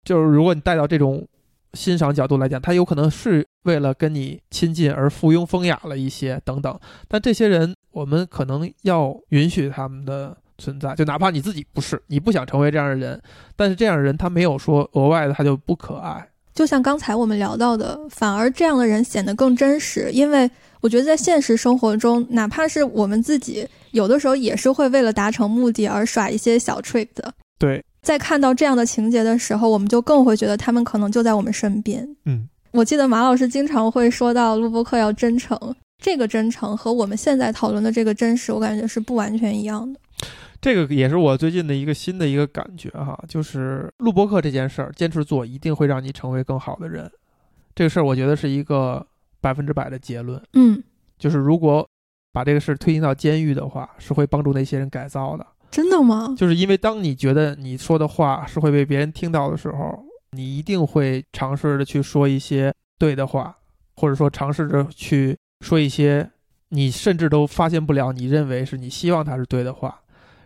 就是如果你带到这种欣赏角度来讲，他有可能是为了跟你亲近而附庸风雅了一些等等。但这些人，我们可能要允许他们的。存在，就哪怕你自己不是，你不想成为这样的人，但是这样的人他没有说额外的，他就不可爱。就像刚才我们聊到的，反而这样的人显得更真实，因为我觉得在现实生活中，哪怕是我们自己，有的时候也是会为了达成目的而耍一些小 trick 的。对，在看到这样的情节的时候，我们就更会觉得他们可能就在我们身边。嗯，我记得马老师经常会说到录播课要真诚，这个真诚和我们现在讨论的这个真实，我感觉是不完全一样的。这个也是我最近的一个新的一个感觉哈，就是录播课这件事儿，坚持做一定会让你成为更好的人。这个事儿我觉得是一个百分之百的结论。嗯，就是如果把这个事儿推进到监狱的话，是会帮助那些人改造的。真的吗？就是因为当你觉得你说的话是会被别人听到的时候，你一定会尝试着去说一些对的话，或者说尝试着去说一些你甚至都发现不了你认为是你希望他是对的话。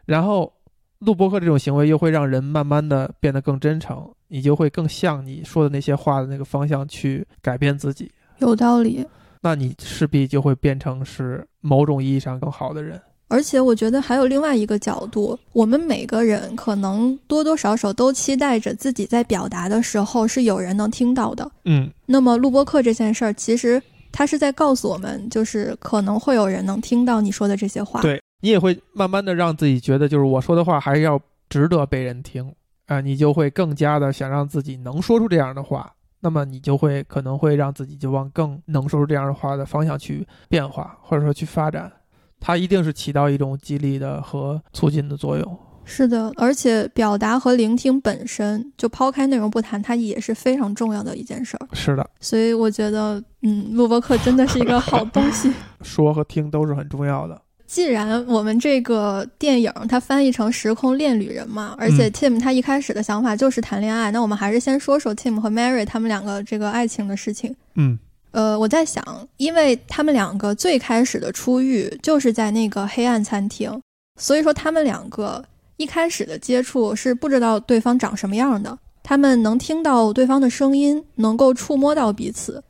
然后，录播客这种行为又会让人慢慢的变得更真诚，你就会更向你说的那些话的那个方向去改变自己。有道理。那你势必就会变成是某种意义上更好的人。而且我觉得还有另外一个角度，我们每个人可能多多少少都期待着自己在表达的时候是有人能听到的。嗯。那么录播课这件事儿，其实它是在告诉我们，就是可能会有人能听到你说的这些话。对。你也会慢慢的让自己觉得，就是我说的话还是要值得被人听啊，你就会更加的想让自己能说出这样的话，那么你就会可能会让自己就往更能说出这样的话的方向去变化，或者说去发展，它一定是起到一种激励的和促进的作用。是的，而且表达和聆听本身就抛开内容不谈，它也是非常重要的一件事儿。是的，所以我觉得，嗯，录播课真的是一个好东西，*laughs* 说和听都是很重要的。既然我们这个电影它翻译成《时空恋旅人》嘛，而且 Tim 他一开始的想法就是谈恋爱，那我们还是先说说 Tim 和 Mary 他们两个这个爱情的事情。嗯，呃，我在想，因为他们两个最开始的初遇就是在那个黑暗餐厅，所以说他们两个一开始的接触是不知道对方长什么样的，他们能听到对方的声音，能够触摸到彼此，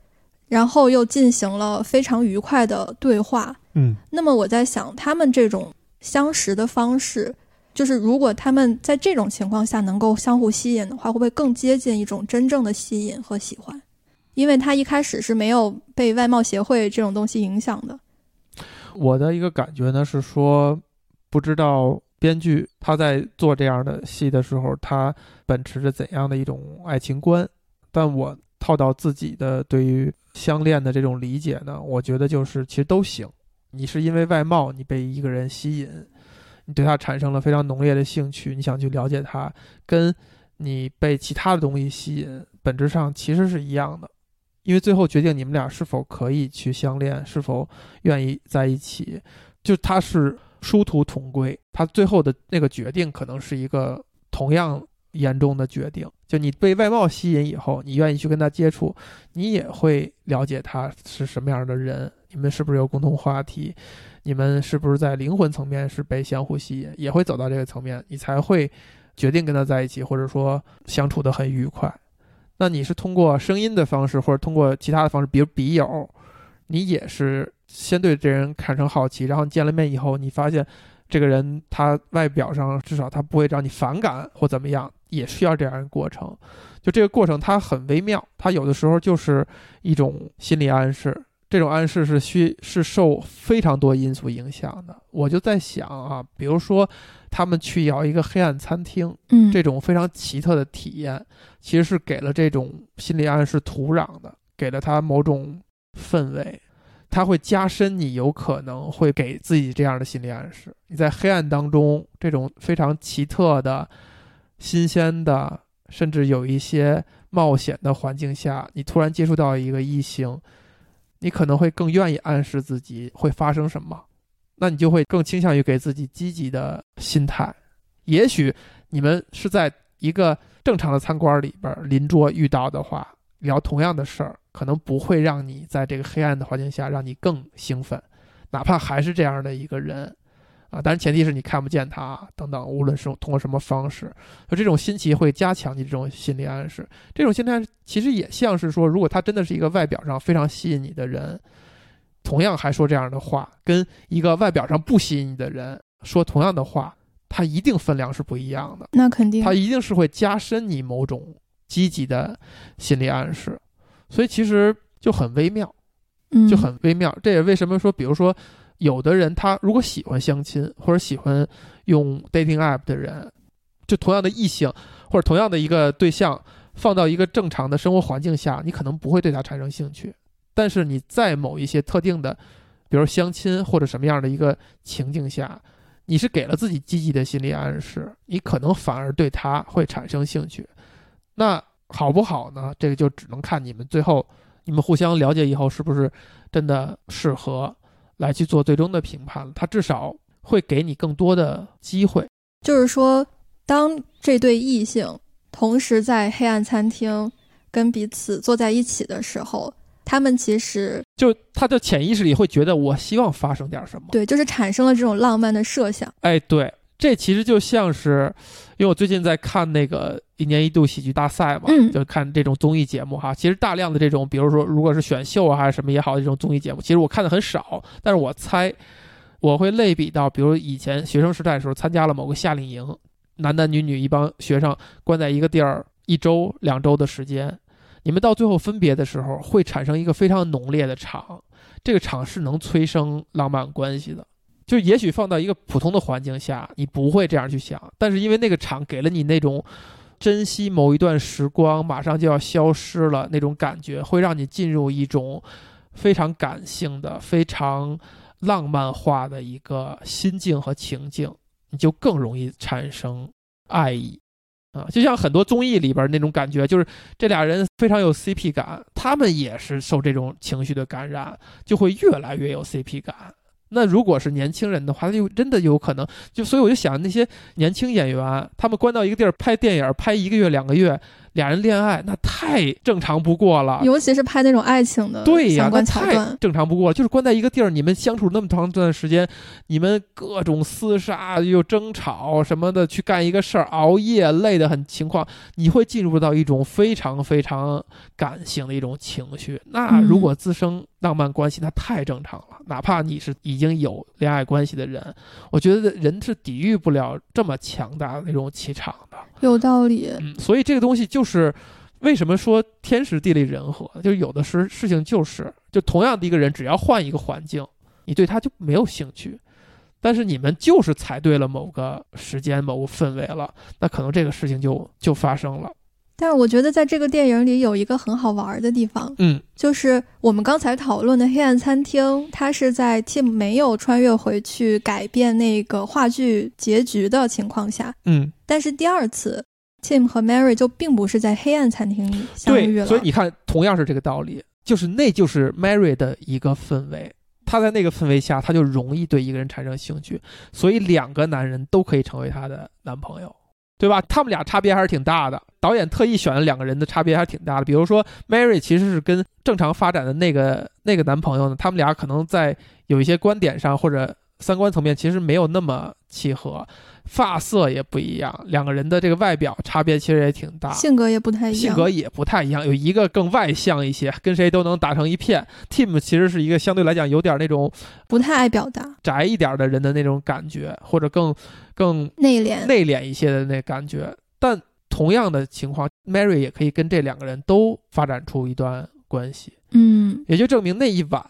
然后又进行了非常愉快的对话。嗯，那么我在想，他们这种相识的方式，就是如果他们在这种情况下能够相互吸引的话，会不会更接近一种真正的吸引和喜欢？因为他一开始是没有被外貌协会这种东西影响的。我的一个感觉呢是说，不知道编剧他在做这样的戏的时候，他秉持着怎样的一种爱情观，但我套到自己的对于相恋的这种理解呢，我觉得就是其实都行。你是因为外貌，你被一个人吸引，你对他产生了非常浓烈的兴趣，你想去了解他，跟你被其他的东西吸引，本质上其实是一样的。因为最后决定你们俩是否可以去相恋，是否愿意在一起，就他是殊途同归。他最后的那个决定可能是一个同样严重的决定。就你被外貌吸引以后，你愿意去跟他接触，你也会了解他是什么样的人。你们是不是有共同话题？你们是不是在灵魂层面是被相互吸引？也会走到这个层面，你才会决定跟他在一起，或者说相处的很愉快。那你是通过声音的方式，或者通过其他的方式，比如笔友，你也是先对这人产生好奇，然后见了面以后，你发现这个人他外表上至少他不会让你反感或怎么样，也需要这样一个过程。就这个过程它很微妙，它有的时候就是一种心理暗示，这种暗示是需是受非常多因素影响的。我就在想啊，比如说他们去咬一个黑暗餐厅，嗯，这种非常奇特的体验，其实是给了这种心理暗示土壤的，给了他某种氛围，它会加深你有可能会给自己这样的心理暗示。你在黑暗当中，这种非常奇特的、新鲜的，甚至有一些冒险的环境下，你突然接触到一个异性，你可能会更愿意暗示自己会发生什么，那你就会更倾向于给自己积极的心态。也许你们是在一个正常的餐馆里边邻桌遇到的话，聊同样的事儿，可能不会让你在这个黑暗的环境下让你更兴奋，哪怕还是这样的一个人，啊，当然前提是你看不见他等等，无论是通过什么方式，就这种新奇会加强你这种心理暗示。这种心理暗示其实也像是说，如果他真的是一个外表上非常吸引你的人，同样还说这样的话，跟一个外表上不吸引你的人说同样的话。他一定分量是不一样的，那肯定，他一定是会加深你某种积极的心理暗示，所以其实就很微妙，嗯，就很微妙。这也为什么说，比如说，有的人他如果喜欢相亲或者喜欢用 dating app 的人，就同样的异性或者同样的一个对象，放到一个正常的生活环境下，你可能不会对他产生兴趣，但是你在某一些特定的，比如相亲或者什么样的一个情境下。你是给了自己积极的心理暗示，你可能反而对他会产生兴趣，那好不好呢？这个就只能看你们最后你们互相了解以后是不是真的适合来去做最终的评判了。他至少会给你更多的机会。就是说，当这对异性同时在黑暗餐厅跟彼此坐在一起的时候。他们其实就他的潜意识里会觉得，我希望发生点什么。对，就是产生了这种浪漫的设想。哎，对，这其实就像是，因为我最近在看那个一年一度喜剧大赛嘛，嗯，就看这种综艺节目哈。其实大量的这种，比如说如果是选秀啊还是什么也好，这种综艺节目，其实我看的很少。但是我猜，我会类比到，比如以前学生时代的时候参加了某个夏令营，男男女女一帮学生关在一个地儿一周两周的时间。你们到最后分别的时候，会产生一个非常浓烈的场，这个场是能催生浪漫关系的。就也许放到一个普通的环境下，你不会这样去想，但是因为那个场给了你那种珍惜某一段时光马上就要消失了那种感觉，会让你进入一种非常感性的、非常浪漫化的一个心境和情境，你就更容易产生爱意。啊，就像很多综艺里边那种感觉，就是这俩人非常有 CP 感，他们也是受这种情绪的感染，就会越来越有 CP 感。那如果是年轻人的话，他就真的有可能，就所以我就想那些年轻演员，他们关到一个地儿拍电影，拍一个月两个月。俩人恋爱那太正常不过了，尤其是拍那种爱情的对呀，那太正常不过了。就是关在一个地儿，你们相处那么长段时间，你们各种厮杀又争吵什么的，去干一个事儿，熬夜累得很情况，你会进入到一种非常非常感性的一种情绪。那如果滋生浪漫关系，那太正常了。哪怕你是已经有恋爱关系的人，我觉得人是抵御不了这么强大的那种气场的。有道理，嗯，所以这个东西就是为什么说天时地利人和，就是有的时事情就是就同样的一个人，只要换一个环境，你对他就没有兴趣，但是你们就是踩对了某个时间、某个氛围了，那可能这个事情就就发生了。但是我觉得在这个电影里有一个很好玩的地方，嗯，就是我们刚才讨论的黑暗餐厅，它是在 Tim 没有穿越回去改变那个话剧结局的情况下，嗯，但是第二次 Tim 和 Mary 就并不是在黑暗餐厅里相遇了，所以你看，同样是这个道理，就是那就是 Mary 的一个氛围，他在那个氛围下，他就容易对一个人产生兴趣，所以两个男人都可以成为她的男朋友。对吧？他们俩差别还是挺大的。导演特意选了两个人的差别还是挺大的。比如说，Mary 其实是跟正常发展的那个那个男朋友呢，他们俩可能在有一些观点上或者三观层面其实没有那么契合，发色也不一样，两个人的这个外表差别其实也挺大，性格也不太一样，性格也不太一样，有一个更外向一些，跟谁都能打成一片。Tim 其实是一个相对来讲有点那种不太爱表达、宅一点的人的那种感觉，或者更更内敛、内敛一些的那感觉。但同样的情况，Mary 也可以跟这两个人都发展出一段关系，嗯，也就证明那一晚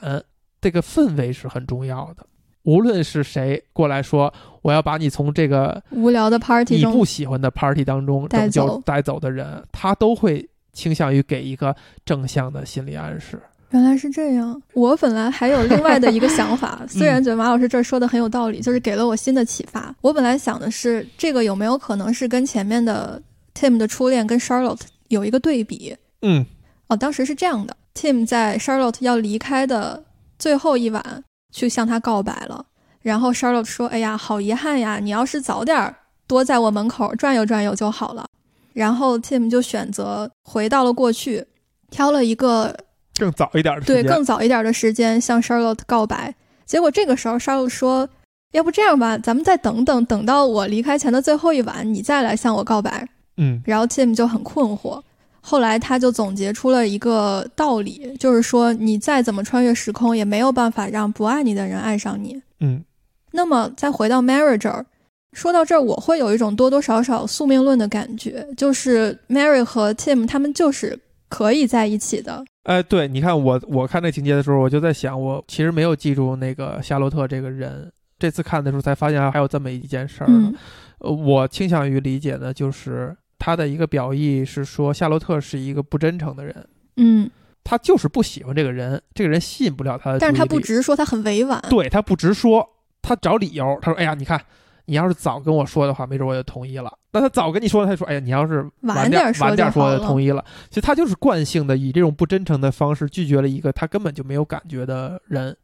这个氛围是很重要的。无论是谁过来说我要把你从这个无聊的 party 你不喜欢的 party 当中带拯救走带走的人，他都会倾向于给一个正向的心理暗示。原来是这样，我本来还有另外的一个想法，嗯 *laughs* 虽然觉得马老师这儿说的很有道理，就是给了我新的启发。我本来想的是，这个有没有可能是跟前面的 Tim 的初恋跟 Charlotte 有一个对比？嗯哦，当时是这样的，Tim 在 Charlotte 要离开的最后一晚去向他告白了，然后 Charlotte 说：“哎呀，好遗憾呀，你要是早点儿多在我门口转悠转悠就好了。”然后 Tim 就选择回到了过去，挑了一个更早一点的时对，更早一点的时间向 Charlotte 告白。结果这个时候 Charlotte 说：“要不这样吧，咱们再等等，等到我离开前的最后一晚，你再来向我告白。”嗯然后 Tim 就很困惑。后来他就总结出了一个道理，就是说你再怎么穿越时空，也没有办法让不爱你的人爱上你。嗯那么再回到 Mary 这儿，说到这儿，我会有一种多多少少宿命论的感觉，就是 Mary 和 Tim 他们就是可以在一起的。哎，对，你看我我看那情节的时候，我就在想，我其实没有记住那个夏洛特这个人。这次看的时候才发现还有这么一件事儿。嗯呃，我倾向于理解呢，就是他的一个表意是说夏洛特是一个不真诚的人，嗯，他就是不喜欢这个人，这个人吸引不了他的。但是他不直说，他很委婉。对他不直说，他找理由。他说：“哎呀，你看，你要是早跟我说的话，没准我就同意了。”那他早跟你说，他就说：“哎呀，你要是晚点晚点说晚点说，我就同意了。”其实他就是惯性的以这种不真诚的方式拒绝了一个他根本就没有感觉的人，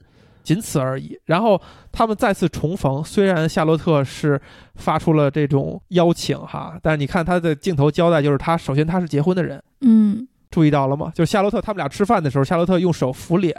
仅此而已。然后他们再次重逢，虽然夏洛特是发出了这种邀请哈，但是你看他的镜头交代，就是他首先他是结婚的人，嗯注意到了吗？就是夏洛特他们俩吃饭的时候，夏洛特用手扶脸，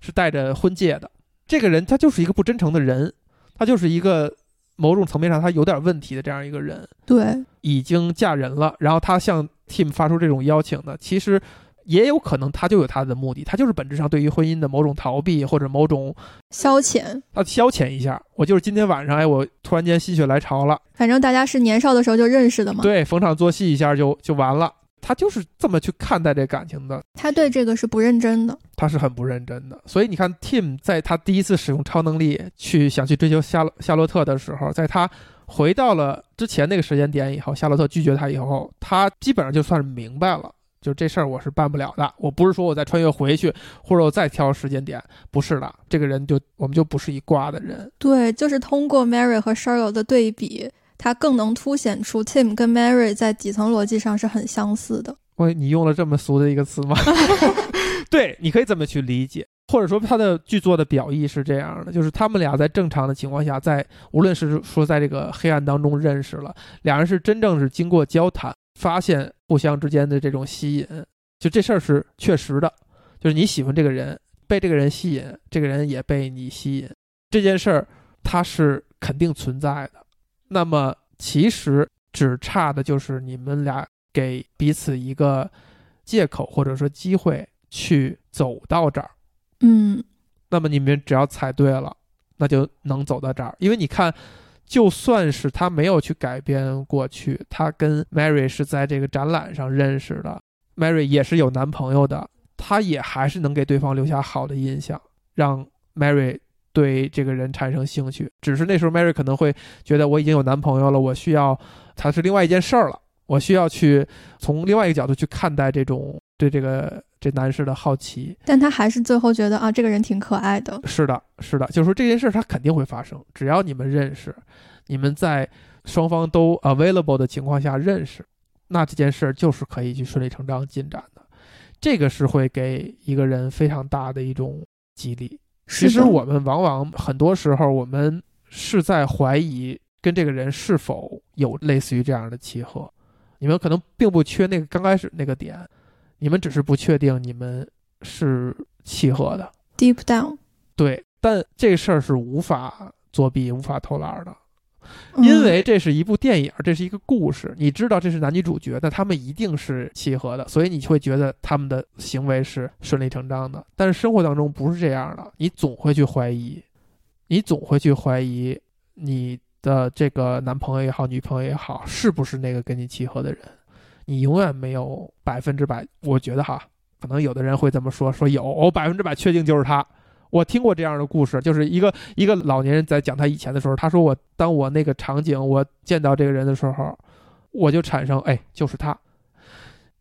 是戴着婚戒的。这个人他就是一个不真诚的人，他就是一个某种层面上他有点问题的这样一个人。对，已经嫁人了，然后他向 Tim 发出这种邀请呢，其实也有可能他就有他的目的，他就是本质上对于婚姻的某种逃避或者某种消遣。他消遣一下。我就是今天晚上，哎，我突然间心血来潮了，反正大家是年少的时候就认识的嘛。对，逢场作戏一下就就完了。他就是这么去看待这感情的，他对这个是不认真的。他是很不认真的。所以你看，Tim 在他第一次使用超能力去想去追求夏洛夏洛特的时候，在他回到了之前那个时间点以后，夏洛特拒绝他以后，他基本上就算是明白了，就这事儿我是办不了的。我不是说我再穿越回去，或者我再挑时间点，不是的，这个人就我们就不是一挂的人。对，就是通过 Mary 和 Charlotte 的对比，他更能凸显出 Tim 跟 Mary 在底层逻辑上是很相似的。喂，你用了这么俗的一个词吗？*laughs* 对，你可以这么去理解，或者说他的剧作的表意是这样的，就是他们俩在正常的情况下，在无论是说在这个黑暗当中认识了，两人是真正是经过交谈，发现互相之间的这种吸引，就这事儿是确实的，就是你喜欢这个人，被这个人吸引，这个人也被你吸引，这件事儿它是肯定存在的。那么其实只差的就是你们俩给彼此一个借口或者说机会去走到这儿。嗯，那么你们只要猜对了，那就能走到这儿。因为你看，就算是他没有去改变过去，他跟 Mary 是在这个展览上认识的，Mary 也是有男朋友的，他也还是能给对方留下好的印象，让 Mary 对这个人产生兴趣。只是那时候 Mary 可能会觉得我已经有男朋友了，我需要他是另外一件事儿了，我需要去从另外一个角度去看待这种对这个这男士的好奇。但他还是最后觉得啊，这个人挺可爱的。是的，是的，就是说这件事他肯定会发生，只要你们认识，你们在双方都 available 的情况下认识，那这件事就是可以去顺理成章进展的。这个是会给一个人非常大的一种激励。其实我们往往很多时候，我们是在怀疑跟这个人是否有类似于这样的契合。你们可能并不缺那个刚开始那个点，你们只是不确定你们是契合的。deep down，对，但这事儿是无法作弊、无法偷懒的。嗯因为这是一部电影，这是一个故事，你知道这是男女主角，那他们一定是契合的，所以你会觉得他们的行为是顺理成章的。但是生活当中不是这样的，你总会去怀疑，你总会去怀疑你的这个男朋友也好，女朋友也好，是不是那个跟你契合的人？你永远没有百分之百，我觉得哈，可能有的人会这么说，说有，我百分之百确定就是他。我听过这样的故事，就是一个一个老年人在讲他以前的时候，他说我当我那个场景我见到这个人的时候，我就产生哎就是他，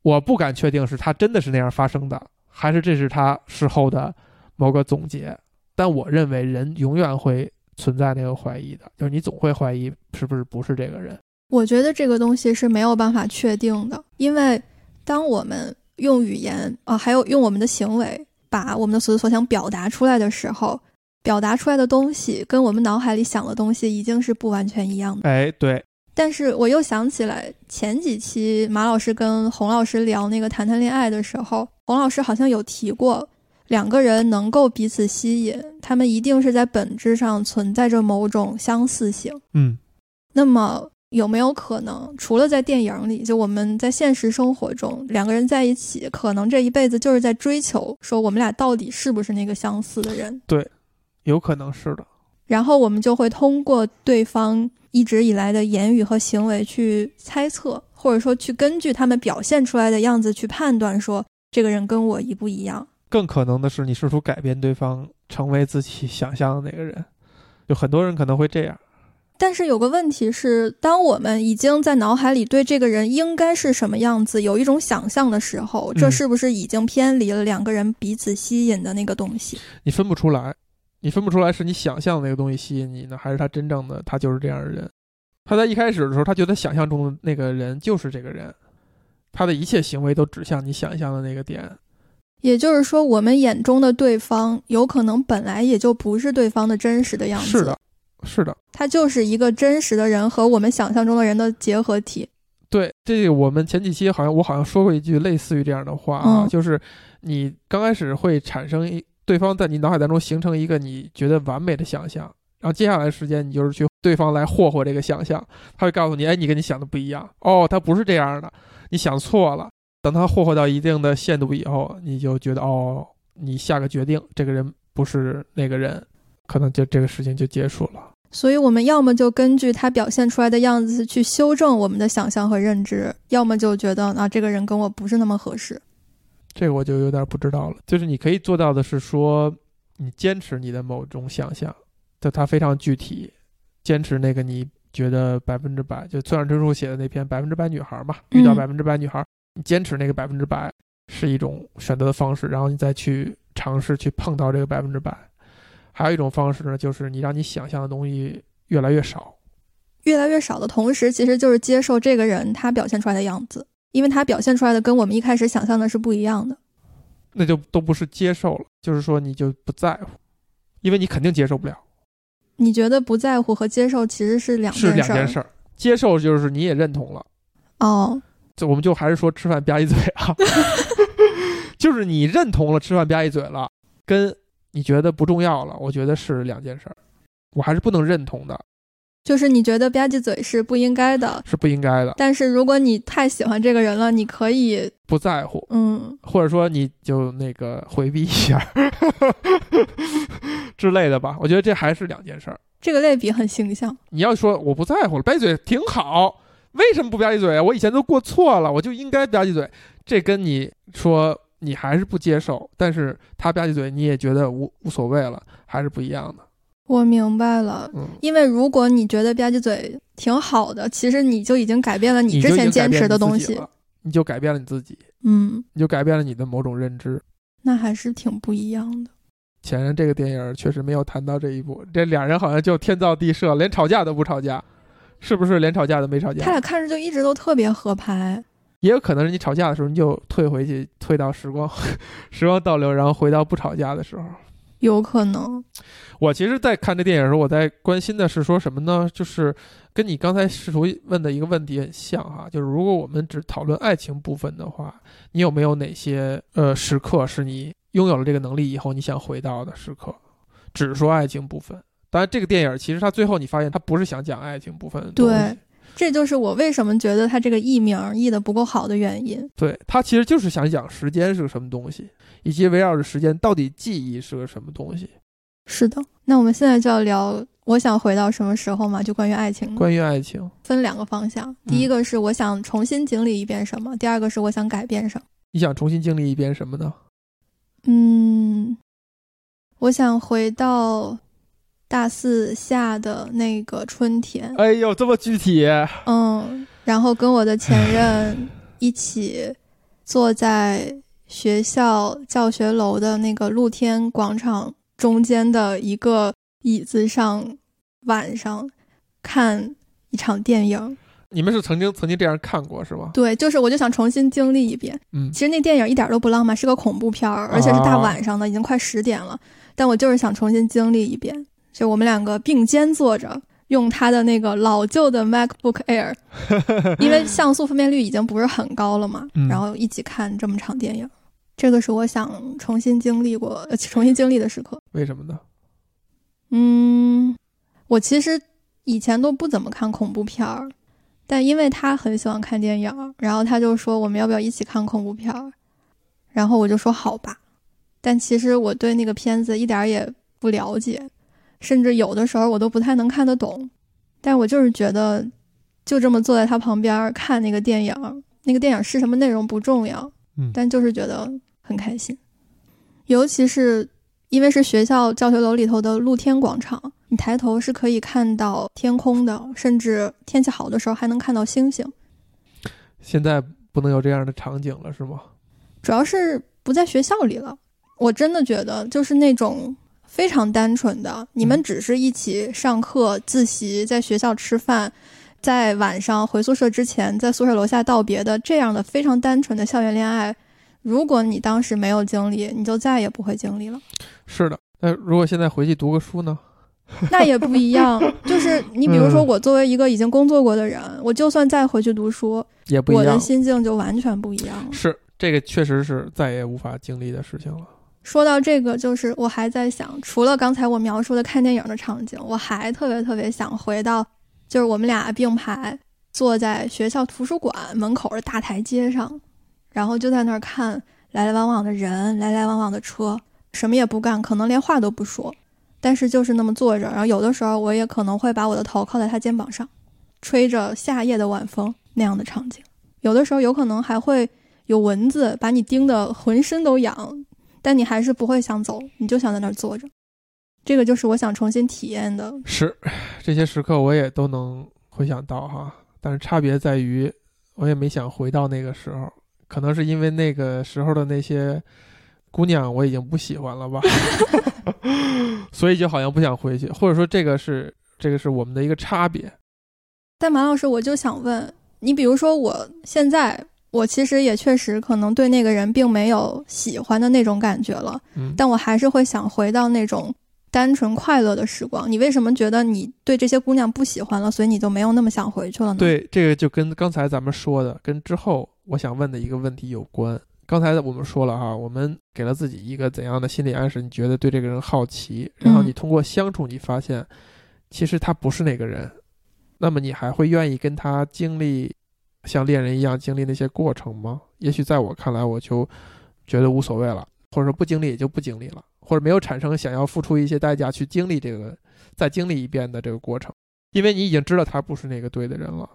我不敢确定是他真的是那样发生的，还是这是他事后的某个总结。但我认为人永远会存在那个怀疑的，就是你总会怀疑是不是不是这个人。我觉得这个东西是没有办法确定的，因为当我们用语言啊、还有用我们的行为，把我们的所所想表达出来的时候，表达出来的东西跟我们脑海里想的东西已经是不完全一样的。哎，对，但是我又想起来前几期马老师跟洪老师聊那个谈谈恋爱的时候，洪老师好像有提过，两个人能够彼此吸引，他们一定是在本质上存在着某种相似性。嗯，那么有没有可能，除了在电影里，就我们在现实生活中两个人在一起，可能这一辈子就是在追求说我们俩到底是不是那个相似的人？对有可能是的。然后我们就会通过对方一直以来的言语和行为去猜测，或者说去根据他们表现出来的样子去判断，说这个人跟我一不一样。更可能的是，你试图改变对方，成为自己想象的那个人。有很多人可能会这样。但是有个问题是，当我们已经在脑海里对这个人应该是什么样子有一种想象的时候，这嗯是不是已经偏离了两个人彼此吸引的那个东西？你分不出来，你分不出来是你想象的那个东西吸引你呢，还是他真正的他就是这样的人？他在一开始的时候，他觉得想象中的那个人就是这个人，他的一切行为都指向你想象的那个点。也就是说，我们眼中的对方有可能本来也就不是对方的真实的样子，是的，是的，他就是一个真实的人和我们想象中的人的结合体。对，这个我们前几期好像我好像说过一句类似于这样的话啊，嗯就是你刚开始会产生一对方在你脑海当中形成一个你觉得完美的想象，然后接下来时间你就是去对方来霍霍这个想象，他会告诉你，哎，你跟你想的不一样，哦，他不是这样的，你想错了。等他霍霍到一定的限度以后，你就觉得哦，你下个决定，这个人不是那个人，可能就这个事情就结束了。所以，我们要么就根据他表现出来的样子去修正我们的想象和认知，要么就觉得啊，这个人跟我不是那么合适。这个我就有点不知道了。就是你可以做到的是说，你坚持你的某种想象，就它非常具体，坚持那个你觉得百分之百，就村上春树写的那篇《百分之百女孩》嘛，遇到嗯百分之百女孩，你坚持那个百分之百是一种选择的方式，然后你再去尝试去碰到这个百分之百。还有一种方式呢，就是你让你想象的东西越来越少。越来越少的同时，其实就是接受这个人他表现出来的样子，因为他表现出来的跟我们一开始想象的是不一样的。那就都不是接受了，就是说你就不在乎，因为你肯定接受不了。你觉得不在乎和接受其实是两是件事儿两件事儿。接受就是你也认同了，哦，这我们就还是说吃饭吧唧嘴啊，*laughs* 就是你认同了吃饭吧唧嘴了，跟你觉得不重要了，我觉得是两件事儿，我还是不能认同的，就是你觉得吧唧嘴是不应该的，是不应该的，但是如果你太喜欢这个人了，你可以，不在乎，嗯，或者说你就那个回避一下 *laughs* 之类的吧。我觉得这还是两件事儿。这个类比很形象。你要说我不在乎了，吧唧嘴挺好，为什么不吧唧嘴啊？我以前都过错了，我就应该吧唧嘴。这跟你说你还是不接受，但是他吧唧嘴你也觉得无无所谓了，还是不一样的。我明白了，嗯，因为如果你觉得吧唧嘴挺好的，其实你就已经改变了你就已经改前坚持的东西。你就改变了你自己，嗯，你就改变了你的某种认知。那还是挺不一样的。前任这个电影确实没有谈到这一步，这俩人好像就天造地设，连吵架都不吵架，是不是？连吵架都没吵架。他俩看着就一直都特别合拍。也有可能是你吵架的时候，你就退回去，退到时光，*laughs* 时光倒流，然后回到不吵架的时候。有可能，我其实，在看这电影的时候，我在关心的是说什么呢？就是跟你刚才试图问的一个问题很像哈，就是如果我们只讨论爱情部分的话，你有没有哪些呃时刻是你拥有了这个能力以后你想回到的时刻？只说爱情部分，当然，这个电影其实它最后你发现它不是想讲爱情部分对，这就是我为什么觉得他这个译名译的不够好的原因。对，他其实就是想讲时间是个什么东西，以及围绕着时间到底记忆是个什么东西。是的，那我们现在就要聊，我想回到什么时候嘛？就关于爱情，关于爱情，分两个方向。第一个是我想重新经历一遍什么，第二个是我想改变什么。你想重新经历一遍什么呢？嗯，我想回到大四下的那个春天。哎呦，这么具体。嗯，然后跟我的前任一起坐在学校教学楼的那个露天广场中间的一个椅子上，晚上看一场电影。你们是曾经曾经这样看过是吗？对，就是我就想重新经历一遍。嗯，其实那电影一点都不浪漫，是个恐怖片儿，而且是大晚上的，已经快十点了。但我就是想重新经历一遍。就我们两个并肩坐着，用他的那个老旧的 MacBook Air，*laughs* 因为像素分辨率已经不是很高了嘛，然后一起看这么场电影。这个是我想重新经历过、重新经历的时刻。为什么呢？嗯，我其实以前都不怎么看恐怖片儿。但因为他很喜欢看电影，然后他就说我们要不要一起看恐怖片儿，然后我就说好吧。但其实我对那个片子一点也不了解，甚至有的时候我都不太能看得懂。但我就是觉得，就这么坐在他旁边看那个电影，那个电影是什么内容不重要，嗯，但就是觉得很开心，尤其是。因为是学校教学楼里头的露天广场，你抬头是可以看到天空的，甚至天气好的时候还能看到星星。现在不能有这样的场景了，是吗？主要是不在学校里了。我真的觉得，就是那种非常单纯的，你们只是一起上课、自习，在学校吃饭，在晚上回宿舍之前，在宿舍楼下道别的这样的非常单纯的校园恋爱。如果你当时没有经历，你就再也不会经历了。*laughs* 是的，那如果现在回去读个书呢？*laughs* 那也不一样。就是你比如说，我作为一个已经工作过的人，我就算再回去读书，也不一样，我的心境就完全不一样了。是这个，确实是再也无法经历的事情了。说到这个，就是我还在想，除了刚才我描述的看电影的场景，我还特别特别想回到，就是我们俩并排坐在学校图书馆门口的大台阶上。然后就在那儿看来来往往的人，来来往往的车，什么也不干，可能连话都不说，但是就是那么坐着。然后有的时候我也可能会把我的头靠在他肩膀上，吹着夏夜的晚风那样的场景。有的时候有可能还会有蚊子把你叮得浑身都痒，但你还是不会想走，你就想在那儿坐着。这个就是我想重新体验的。是，这些时刻我也都能回想到哈，但是差别在于，我也没想回到那个时候。可能是因为那个时候的那些姑娘我已经不喜欢了吧，*laughs* 所以就好像不想回去，或者说这个是这个是我们的一个差别。但马老师，我就想问你，比如说我现在，我其实也确实可能对那个人并没有喜欢的那种感觉了，嗯，但我还是会想回到那种单纯快乐的时光。你为什么觉得你对这些姑娘不喜欢了，所以你就没有那么想回去了呢？对，这个就跟刚才咱们说的，跟之后。我想问的一个问题有关，刚才我们说了哈，我们给了自己一个怎样的心理暗示？你觉得对这个人好奇，然后你通过相处，你发现其实他不是那个人，那么你还会愿意跟他经历像恋人一样经历那些过程吗？也许在我看来，我就觉得无所谓了，或者说不经历也就不经历了，或者没有产生想要付出一些代价去经历这个再经历一遍的这个过程，因为你已经知道他不是那个对的人了。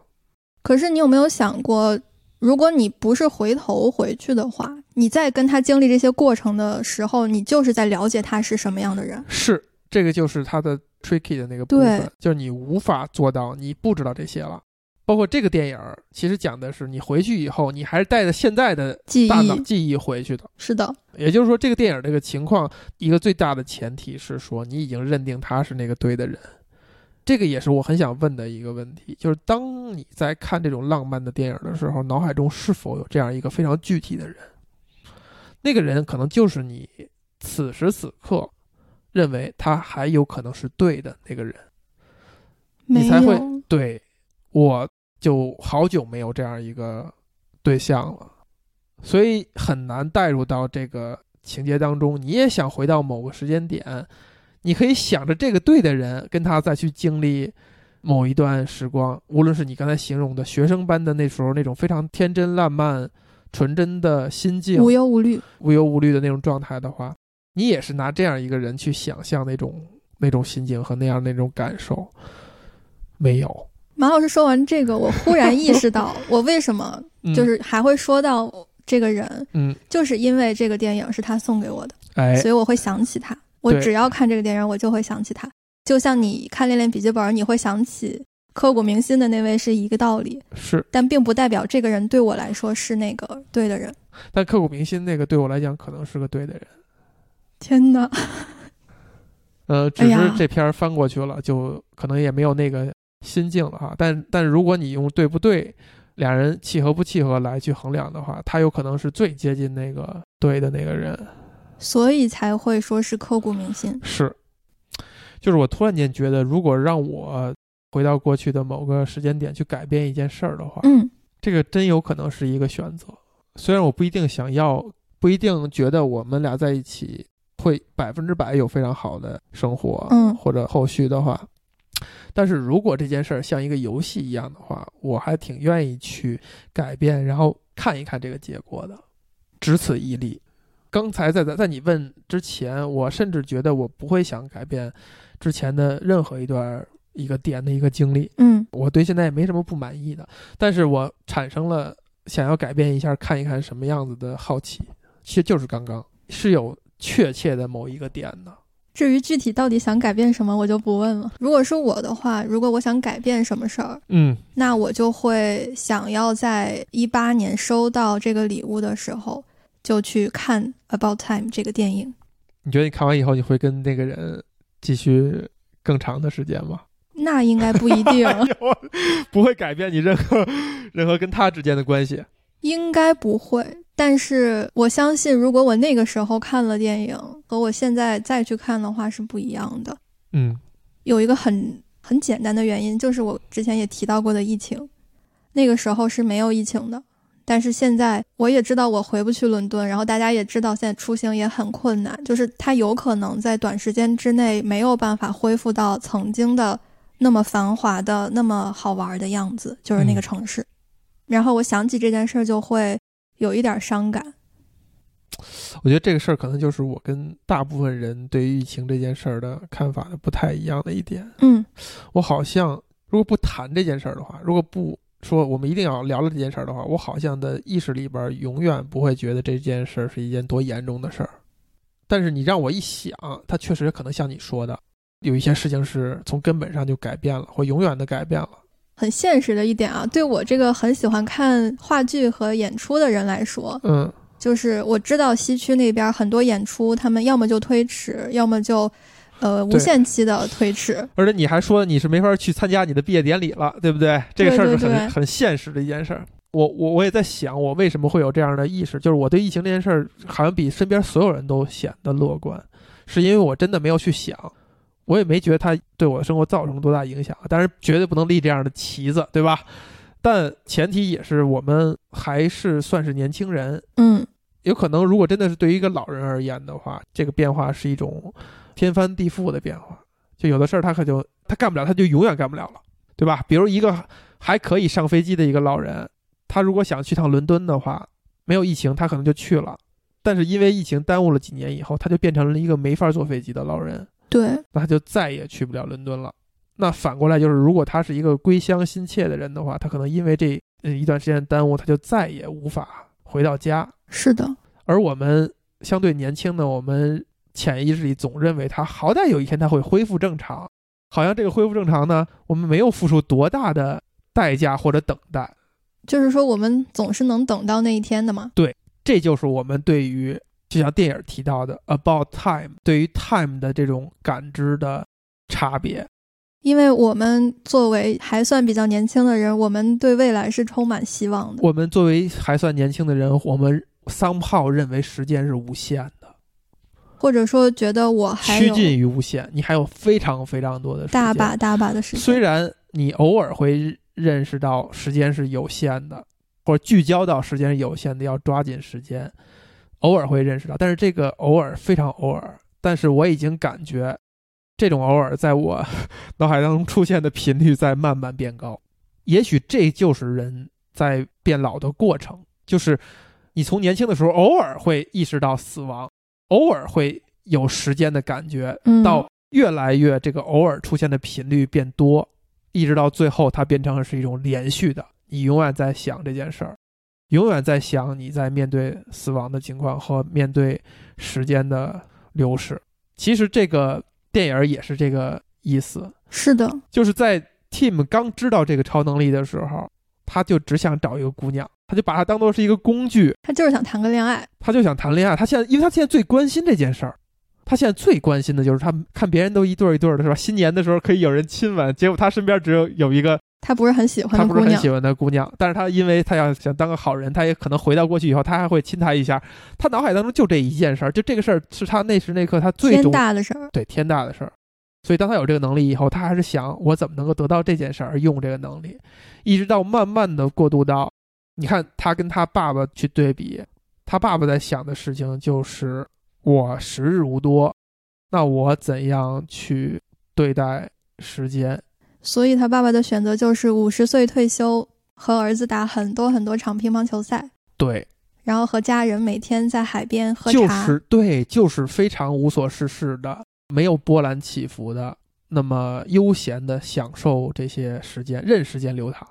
可是你有没有想过？如果你不是回头回去的话，你在跟他经历这些过程的时候，你就是在了解他是什么样的人。是，这个就是他的 tricky 的那个部分，就是你无法做到你不知道这些了。包括这个电影，其实讲的是你回去以后，你还是带着现在的大脑记忆回去的。是的，也就是说，这个电影这个情况，一个最大的前提是说，你已经认定他是那个对的人。这个也是我很想问的一个问题，就是当你在看这种浪漫的电影的时候，脑海中是否有这样一个非常具体的人？那个人可能就是你此时此刻认为他还有可能是对的那个人，你才会对。我就好久没有这样一个对象了，所以很难带入到这个情节当中。你也想回到某个时间点。你可以想着这个对的人，跟他再去经历某一段时光，无论是你刚才形容的学生般的那时候那种非常天真烂漫、纯真的心境，无忧无虑、无忧无虑的那种状态的话，你也是拿这样一个人去想象那种那种心境和那样那种感受，没有。马老师说完这个，我忽然意识到，*laughs* 我为什么就是还会说到这个人，嗯，就是因为这个电影是他送给我的，哎，所以我会想起他。我只要看这个电影，我就会想起他。就像你看《恋恋笔记本》，你会想起刻骨铭心的那位是一个道理，是，但并不代表这个人对我来说是那个对的人。但刻骨铭心那个对我来讲可能是个对的人。天哪！呃，*laughs* 只是这篇翻过去了，就可能也没有那个。心境了哈，但但如果你用对不对，俩人契合不契合来去衡量的话，他有可能是最接近那个对的那个人，所以才会说是刻骨铭心。是，就是我突然间觉得，如果让我回到过去的某个时间点去改变一件事儿的话，嗯，这个真有可能是一个选择。虽然我不一定想要，不一定觉得我们俩在一起会百分之百有非常好的生活，嗯，或者后续的话。但是如果这件事儿像一个游戏一样的话，我还挺愿意去改变，然后看一看这个结果的，只此一例。刚才在在在你问之前，我甚至觉得我不会想改变之前的任何一段一个点的一个经历。嗯，我对现在也没什么不满意的，但是我产生了想要改变一下看一看什么样子的好奇，其实就是刚刚是有确切的某一个点的。至于具体到底想改变什么，我就不问了。如果是我的话，如果我想改变什么事儿，嗯，那我就会想要在一八年收到这个礼物的时候，就去看《About Time》这个电影。你觉得你看完以后，你会跟那个人继续更长的时间吗？那应该不一定，*laughs* 不会改变你任何任何跟他之间的关系。应该不会。但是我相信，如果我那个时候看了电影，和我现在再去看的话是不一样的。嗯，有一个很很简单的原因，就是我之前也提到过的疫情，那个时候是没有疫情的。但是现在我也知道我回不去伦敦，然后大家也知道现在出行也很困难，就是它有可能在短时间之内没有办法恢复到曾经的那么繁华的、那么好玩的样子，就是那个城市。然后我想起这件事儿就会。有一点伤感，我觉得这个事儿可能就是我跟大部分人对于疫情这件事儿的看法的不太一样的一点。嗯，我好像如果不谈这件事儿的话，如果不说我们一定要聊了这件事儿的话，我好像的意识里边永远不会觉得这件事儿是一件多严重的事儿。但是你让我一想，它确实可能像你说的，有一些事情是从根本上就改变了，或永远的改变了。很现实的一点啊，对我这个很喜欢看话剧和演出的人来说，嗯，就是我知道西区那边很多演出，他们要么就推迟，要么就，呃，无限期的推迟。而且你还说你是没法去参加你的毕业典礼了，对不对？这个事儿是很很现实的一件事儿。我我我也在想，我为什么会有这样的意识？就是我对疫情这件事儿，好像比身边所有人都显得乐观，是因为我真的没有去想。我也没觉得它对我的生活造成多大影响，但是绝对不能立这样的旗子，对吧？但前提也是我们还是算是年轻人，嗯，有可能如果真的是对于一个老人而言的话，这个变化是一种天翻地覆的变化，就有的事儿他可就他干不了，他就永远干不了了，对吧？比如一个还可以上飞机的一个老人，他如果想去趟伦敦的话，没有疫情他可能就去了，但是因为疫情耽误了几年以后，他就变成了一个没法坐飞机的老人。对，那他就再也去不了伦敦了。那反过来就是，如果他是一个归乡心切的人的话，他可能因为这嗯一段时间耽误，他就再也无法回到家。是的。而我们相对年轻的，我们潜意识里总认为他好歹有一天他会恢复正常，好像这个恢复正常呢，我们没有付出多大的代价或者等待。就是说，我们总是能等到那一天的嘛？对，这就是我们对于。就像电影提到的，about time，对于 time 的这种感知的差别，因为我们作为还算比较年轻的人，我们对未来是充满希望的。我们作为还算年轻的人，我们 somehow 认为时间是无限的，或者说觉得我还趋近于无限，你还有非常非常多的大把大把的时间。虽然你偶尔会认识到时间是有限的，或者聚焦到时间是有限的，要抓紧时间。偶尔会认识到，但是这个偶尔非常偶尔。但是我已经感觉，这种偶尔在我 *laughs* 脑海当中出现的频率在慢慢变高。也许这就是人在变老的过程，就是你从年轻的时候偶尔会意识到死亡，偶尔会有时间的感觉，嗯到越来越这个偶尔出现的频率变多，一直到最后它变成是一种连续的，你永远在想这件事儿，永远在想你在面对死亡的情况和面对时间的流逝。其实这个电影也是这个意思，是的，就是在 Tim 刚知道这个超能力的时候，他就只想找一个姑娘，他就把她当做是一个工具，他就是想谈个恋爱。他就想谈恋爱。他现在，因为他现在最关心这件事儿，他现在最关心的就是他看别人都一对儿一对儿的，是吧？新年的时候可以有人亲吻，结果他身边只有有一个他不是很喜欢他的姑娘不是很喜，欢的姑娘，但是他因为他要想当个好人，他也可能回到过去以后，他还会亲她一下。他脑海当中就这一件事儿，就这个事儿是他那时那刻他最天大的事儿。对天大的事儿。所以当他有这个能力以后，他还是想我怎么能够得到这件事儿用这个能力，一直到慢慢的过渡到，你看他跟他爸爸去对比，他爸爸在想的事情就是我时日无多，那我怎样去对待时间？所以他爸爸的选择就是五十岁退休，和儿子打很多很多场乒乓球赛，对，然后和家人每天在海边喝就茶。是对，就是非常无所事事的，没有波澜起伏的，那么悠闲的享受这些时间，任时间流淌。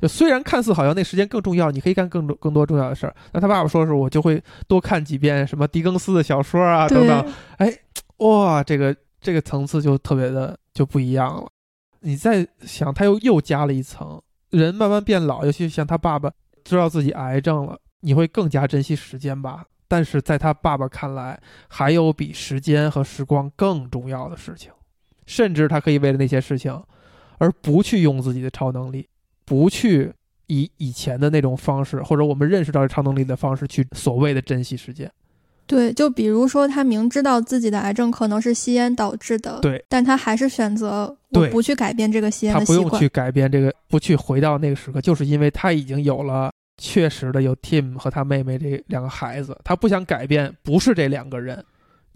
就虽然看似好像那时间更重要，你可以干更多更多重要的事儿，那他爸爸说是我就会多看几遍什么狄更斯的小说啊等等。哎，哇，这个这个层次就特别的就不一样了。你再想，他又又加了一层，人慢慢变老，尤其像他爸爸知道自己癌症了，你会更加珍惜时间吧？但是在他爸爸看来，还有比时间和时光更重要的事情，甚至他可以为了那些事情，而不去用自己的超能力，不去以以前的那种方式，或者我们认识到超能力的方式去所谓的珍惜时间。对，就比如说他明知道自己的癌症可能是吸烟导致的，对，但他还是选择我不去改变这个吸烟的习惯。他不用去改变这个，不去回到那个时刻，就是因为他已经有了确实的有 Tim 和他妹妹这两个孩子，他不想改变，不是这两个人，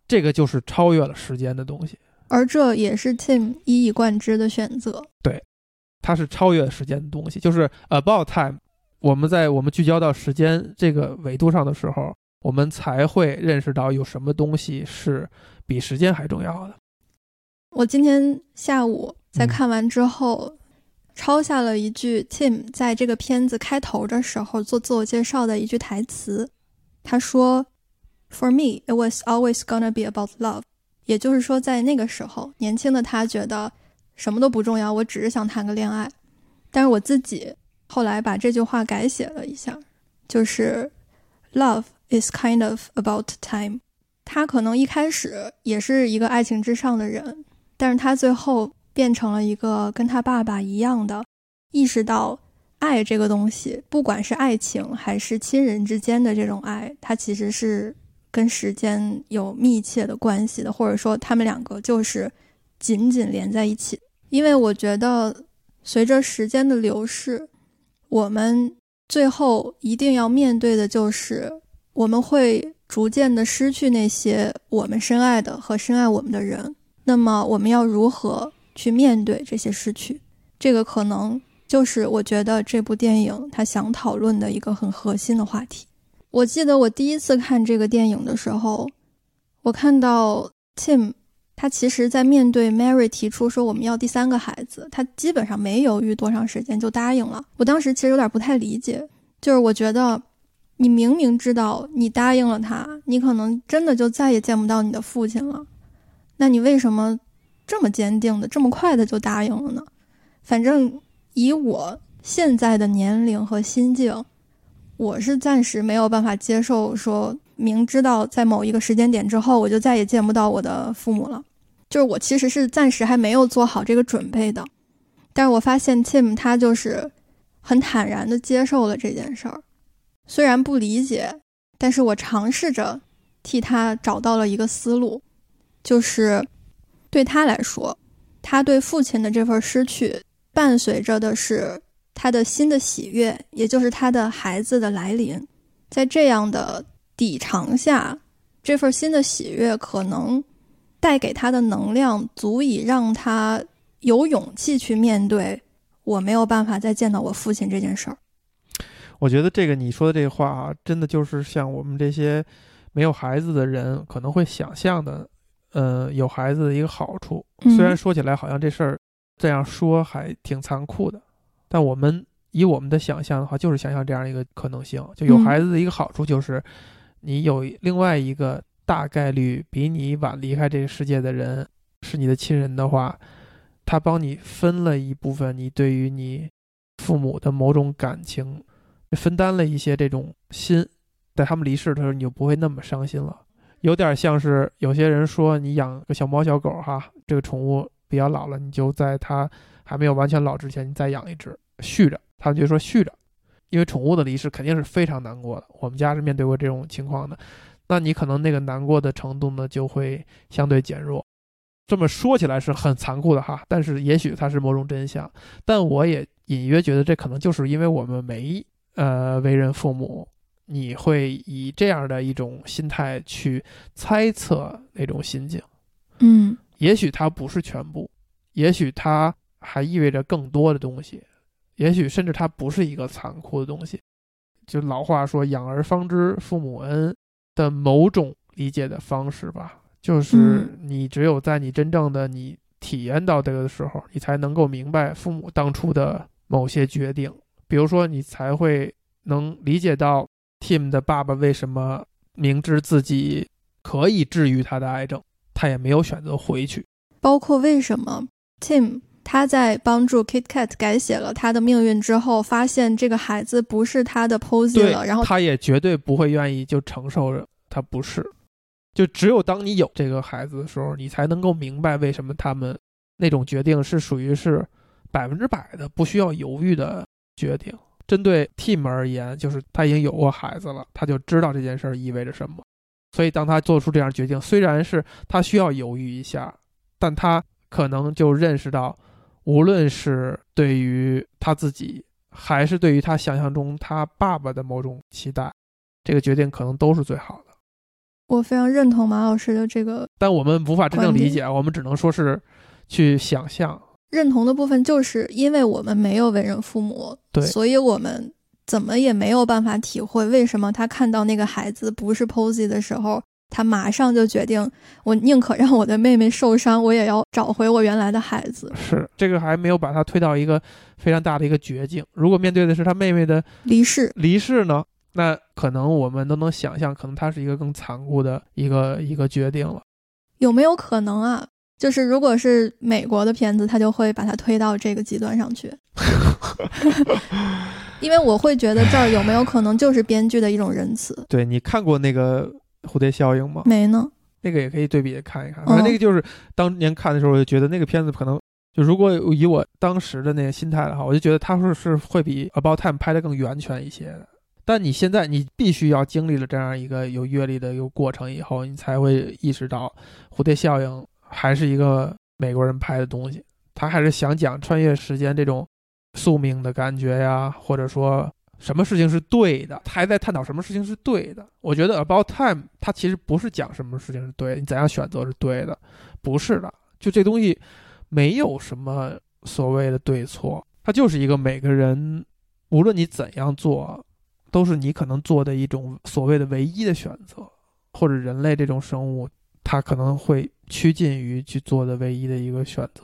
这个就是超越了时间的东西，而这也是 Tim 一以贯之的选择。对它是超越时间的东西，就是 about time。我们在我们聚焦到时间这个维度上的时候，我们才会认识到有什么东西是比时间还重要的。我今天下午在嗯看完之后，抄下了一句 Tim 在这个片子开头的时候做自我介绍的一句台词。他说：“For me, it was always gonna be about love。”也就是说，在那个时候，年轻的他觉得什么都不重要，我只是想谈个恋爱。但是我自己后来把这句话改写了一下，就是 “Love is kind of about time。”他可能一开始也是一个爱情至上的人，但是他最后变成了一个跟他爸爸一样的，意识到爱这个东西，不管是爱情还是亲人之间的这种爱，它其实是跟时间有密切的关系的，或者说他们两个就是紧紧连在一起。因为我觉得，随着时间的流逝，我们最后一定要面对的就是，我们会逐渐的失去那些我们深爱的和深爱我们的人。那么，我们要如何去面对这些失去？这个可能就是我觉得这部电影他想讨论的一个很核心的话题。我记得我第一次看这个电影的时候，我看到 Tim，他其实在面对 Mary 提出说我们要第三个孩子，他基本上没犹豫多长时间就答应了。我当时其实有点不太理解，就是我觉得你明明知道你答应了他，你可能真的就再也见不到你的父亲了，那你为什么这么坚定的、这么快的就答应了呢？反正以我现在的年龄和心境，我是暂时没有办法接受说明知道在某一个时间点之后，我就再也见不到我的父母了。就是我其实是暂时还没有做好这个准备的，但是我发现 Tim 他就是很坦然的接受了这件事儿，虽然不理解，但是我尝试着替他找到了一个思路，就是对他来说，他对父亲的这份失去，伴随着的是他的新的喜悦，也就是他的孩子的来临。在这样的底偿下，这份新的喜悦可能带给他的能量足以让他有勇气去面对我没有办法再见到我父亲这件事儿。我觉得这个你说的这个话啊，真的就是像我们这些没有孩子的人可能会想象的，呃，有孩子的一个好处。虽然说起来好像这事儿这样说还挺残酷的，但我们以我们的想象的话，就是想象这样一个可能性：就有孩子的一个好处就是，你有另外一个大概率比你晚离开这个世界的人是你的亲人的话，他帮你分了一部分你对于你父母的某种感情。分担了一些这种心，在他们离世的时候，你就不会那么伤心了。有点像是有些人说，你养个小猫小狗哈，这个宠物比较老了，你就在它还没有完全老之前，你再养一只续着。他们就说续着，因为宠物的离世肯定是非常难过的。我们家是面对过这种情况的，那你可能那个难过的程度呢就会相对减弱。这么说起来是很残酷的哈，但是也许它是某种真相。但我也隐约觉得这可能就是因为我们没。呃，为人父母，你会以这样的一种心态去猜测那种心境，嗯，也许它不是全部，也许它还意味着更多的东西，也许甚至它不是一个残酷的东西。就老话说“养儿方知父母恩”的某种理解的方式吧，就是你只有在你真正的你体验到这个的时候，你才能够明白父母当初的某些决定。比如说，你才会能理解到 Tim 的爸爸为什么明知自己可以治愈他的癌症，他也没有选择回去。包括为什么 Tim 他在帮助 Kit Kat 改写了他的命运之后，发现这个孩子不是他的 Posy 了，然后他也绝对不会愿意就承受着他不是。就只有当你有这个孩子的时候，你才能够明白为什么他们那种决定是属于是百分之百的不需要犹豫的。决定针对 Tim 而言，就是他已经有过孩子了，他就知道这件事儿意味着什么。所以当他做出这样决定，虽然是他需要犹豫一下，但他可能就认识到，无论是对于他自己，还是对于他想象中他爸爸的某种期待，这个决定可能都是最好的。我非常认同马老师的这个，但我们无法真正理解，我们只能说是去想象。认同的部分就是因为我们没有为人父母，对，所以我们怎么也没有办法体会为什么他看到那个孩子不是 Posy 的时候，他马上就决定，我宁可让我的妹妹受伤，我也要找回我原来的孩子。是这个还没有把他推到一个非常大的一个绝境。如果面对的是他妹妹的离世，离世呢，那可能我们都能想象，可能他是一个更残酷的一个一个决定了。有没有可能啊？就是如果是美国的片子，他就会把它推到这个极端上去，*laughs* *laughs* 因为我会觉得这儿有没有可能就是编剧的一种仁慈？对你看过那个蝴蝶效应吗？没呢。那个也可以对比着看一看。反正那个就是当年看的时候，我就觉得那个片子可能就如果以我当时的那个心态的话，我就觉得他说是会比 About Time 拍的更源泉一些的。但你现在你必须要经历了这样一个有阅历的一个过程以后，你才会意识到蝴蝶效应。还是一个美国人拍的东西，他还是想讲穿越时间这种宿命的感觉呀，或者说什么事情是对的，他还在探讨什么事情是对的。我觉得《About Time》它其实不是讲什么事情是对，你怎样选择是对的，不是的。就这东西没有什么所谓的对错，它就是一个每个人无论你怎样做，都是你可能做的一种所谓的唯一的选择，或者人类这种生物。他可能会趋近于去做的唯一的一个选择，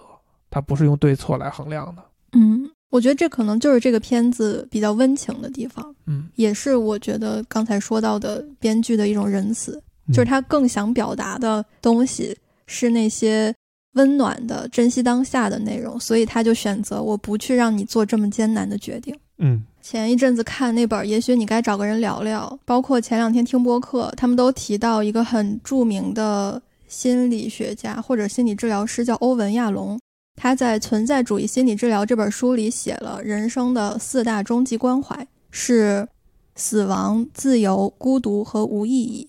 它不是用对错来衡量的。嗯，我觉得这可能就是这个片子比较温情的地方。嗯，也是我觉得刚才说到的编剧的一种仁慈，就是他更想表达的东西是那些温暖的、珍惜当下的内容，所以他就选择我不去让你做这么艰难的决定。嗯。前一阵子看那本《也许你该找个人聊聊》，包括前两天听播客，他们都提到一个很著名的心理学家或者心理治疗师，叫欧文·亚龙。他在《存在主义心理治疗》这本书里写了人生的四大终极关怀，是死亡、自由、孤独和无意义。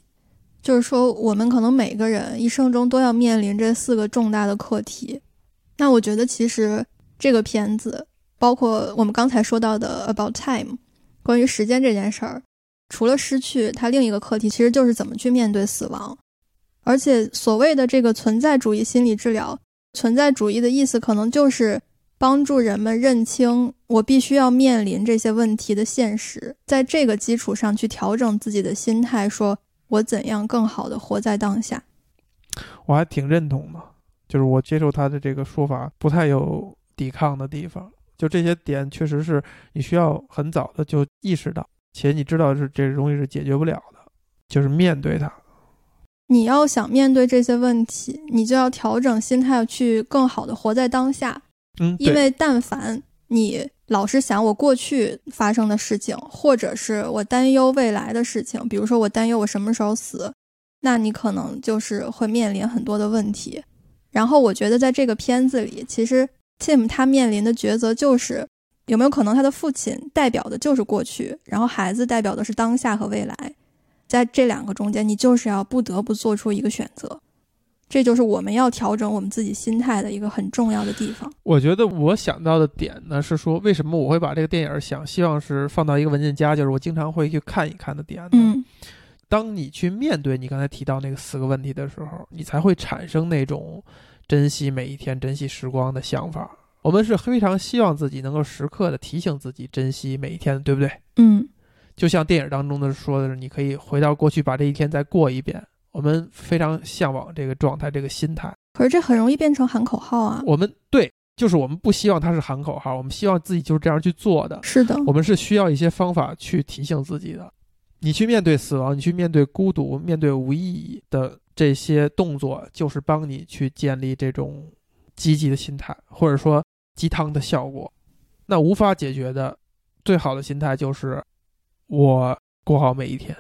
就是说，我们可能每个人一生中都要面临这四个重大的课题。那我觉得，其实这个片子。包括我们刚才说到的 about time，关于时间这件事儿，除了失去，它另一个课题其实就是怎么去面对死亡。而且所谓的这个存在主义心理治疗，存在主义的意思可能就是帮助人们认清我必须要面临这些问题的现实，在这个基础上去调整自己的心态，说我怎样更好的活在当下。我还挺认同的，就是我接受他的这个说法，不太有抵抗的地方。就这些点，确实是你需要很早的就意识到，且你知道是这东西是解决不了的，就是面对它。你要想面对这些问题，你就要调整心态，去更好的活在当下。嗯，因为但凡你老是想我过去发生的事情，或者是我担忧未来的事情，比如说我担忧我什么时候死，那你可能就是会面临很多的问题。然后我觉得在这个片子里，其实 Tim 他面临的抉择就是，有没有可能他的父亲代表的就是过去，然后孩子代表的是当下和未来。在这两个中间，你就是要不得不做出一个选择，这就是我们要调整我们自己心态的一个很重要的地方。我觉得我想到的点呢是说，为什么我会把这个电影想希望是放到一个文件夹，就是我经常会去看一看的点呢？嗯，当你去面对你刚才提到那个四个问题的时候，你才会产生那种珍惜每一天、珍惜时光的想法。我们是非常希望自己能够时刻的提醒自己珍惜每一天，对不对？嗯。就像电影当中的说的是，你可以回到过去，把这一天再过一遍。我们非常向往这个状态，这个心态。可是这很容易变成喊口号啊！我们对，就是我们不希望它是喊口号，我们希望自己就是这样去做的。是的，我们是需要一些方法去提醒自己的。你去面对死亡，你去面对孤独，面对无意义的这些动作，就是帮你去建立这种积极的心态，或者说鸡汤的效果。那无法解决的，最好的心态就是。我过好每一天，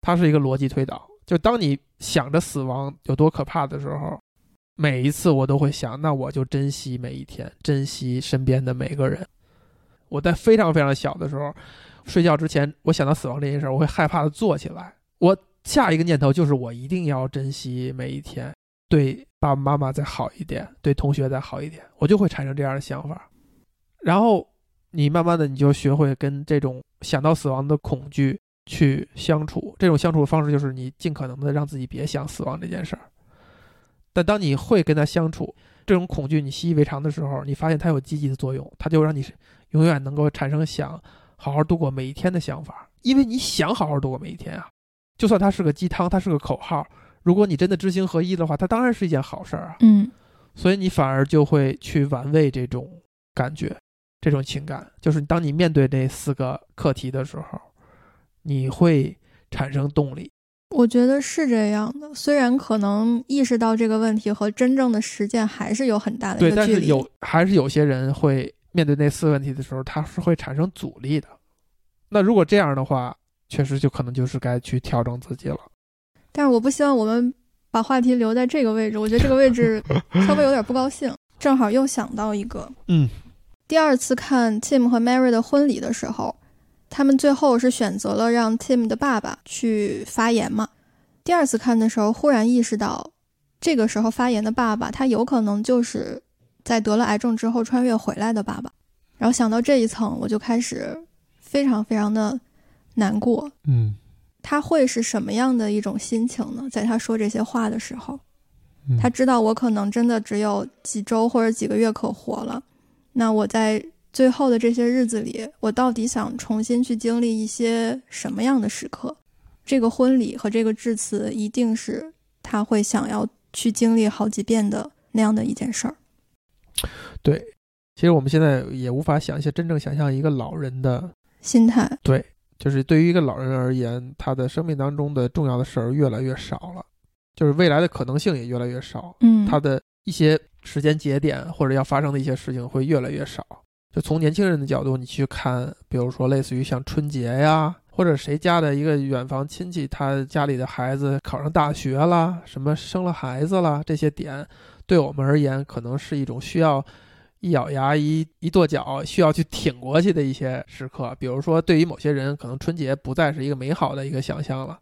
它是一个逻辑推导。就当你想着死亡有多可怕的时候，每一次我都会想，那我就珍惜每一天，珍惜身边的每个人。我在非常非常小的时候，睡觉之前，我想到死亡这件事，我会害怕的坐起来。我下一个念头就是，我一定要珍惜每一天，对爸爸妈妈再好一点，对同学再好一点，我就会产生这样的想法。然后。你慢慢的，你就学会跟这种想到死亡的恐惧去相处。这种相处的方式就是你尽可能的让自己别想死亡这件事儿。但当你会跟他相处，这种恐惧你习以为常的时候，你发现它有积极的作用，它就让你永远能够产生想好好度过每一天的想法。因为你想好好度过每一天啊，就算它是个鸡汤，它是个口号，如果你真的知行合一的话，它当然是一件好事儿啊。嗯，所以你反而就会去玩味这种感觉。这种情感，就是当你面对这四个课题的时候，你会产生动力。我觉得是这样的，虽然可能意识到这个问题和真正的实践还是有很大的对，但是有还是有些人会面对那四个问题的时候，他是会产生阻力的。那如果这样的话，确实就可能就是该去调整自己了。但是我不希望我们把话题留在这个位置，我觉得这个位置 *laughs* 稍微有点不高兴。正好又想到一个，嗯。第二次看 Tim 和 Mary 的婚礼的时候，他们最后是选择了让 Tim 的爸爸去发言嘛？第二次看的时候，忽然意识到，这个时候发言的爸爸，他有可能就是在得了癌症之后穿越回来的爸爸。然后想到这一层，我就开始非常非常的难过。嗯，他会是什么样的一种心情呢？在他说这些话的时候，他知道我可能真的只有几周或者几个月可活了。那我在最后的这些日子里，我到底想重新去经历一些什么样的时刻？这个婚礼和这个致辞，一定是他会想要去经历好几遍的那样的一件事儿。对，其实我们现在也无法想象真正想象一个老人的心态。对，就是对于一个老人而言，他的生命当中的重要的事儿越来越少了，就是未来的可能性也越来越少。嗯，他的一些。时间节点或者要发生的一些事情会越来越少。就从年轻人的角度，你去看，比如说类似于像春节呀，或者谁家的一个远房亲戚，他家里的孩子考上大学啦，什么生了孩子啦，这些点，对我们而言，可能是一种需要一咬牙一一跺脚需要去挺过去的一些时刻。比如说，对于某些人，可能春节不再是一个美好的一个想象了。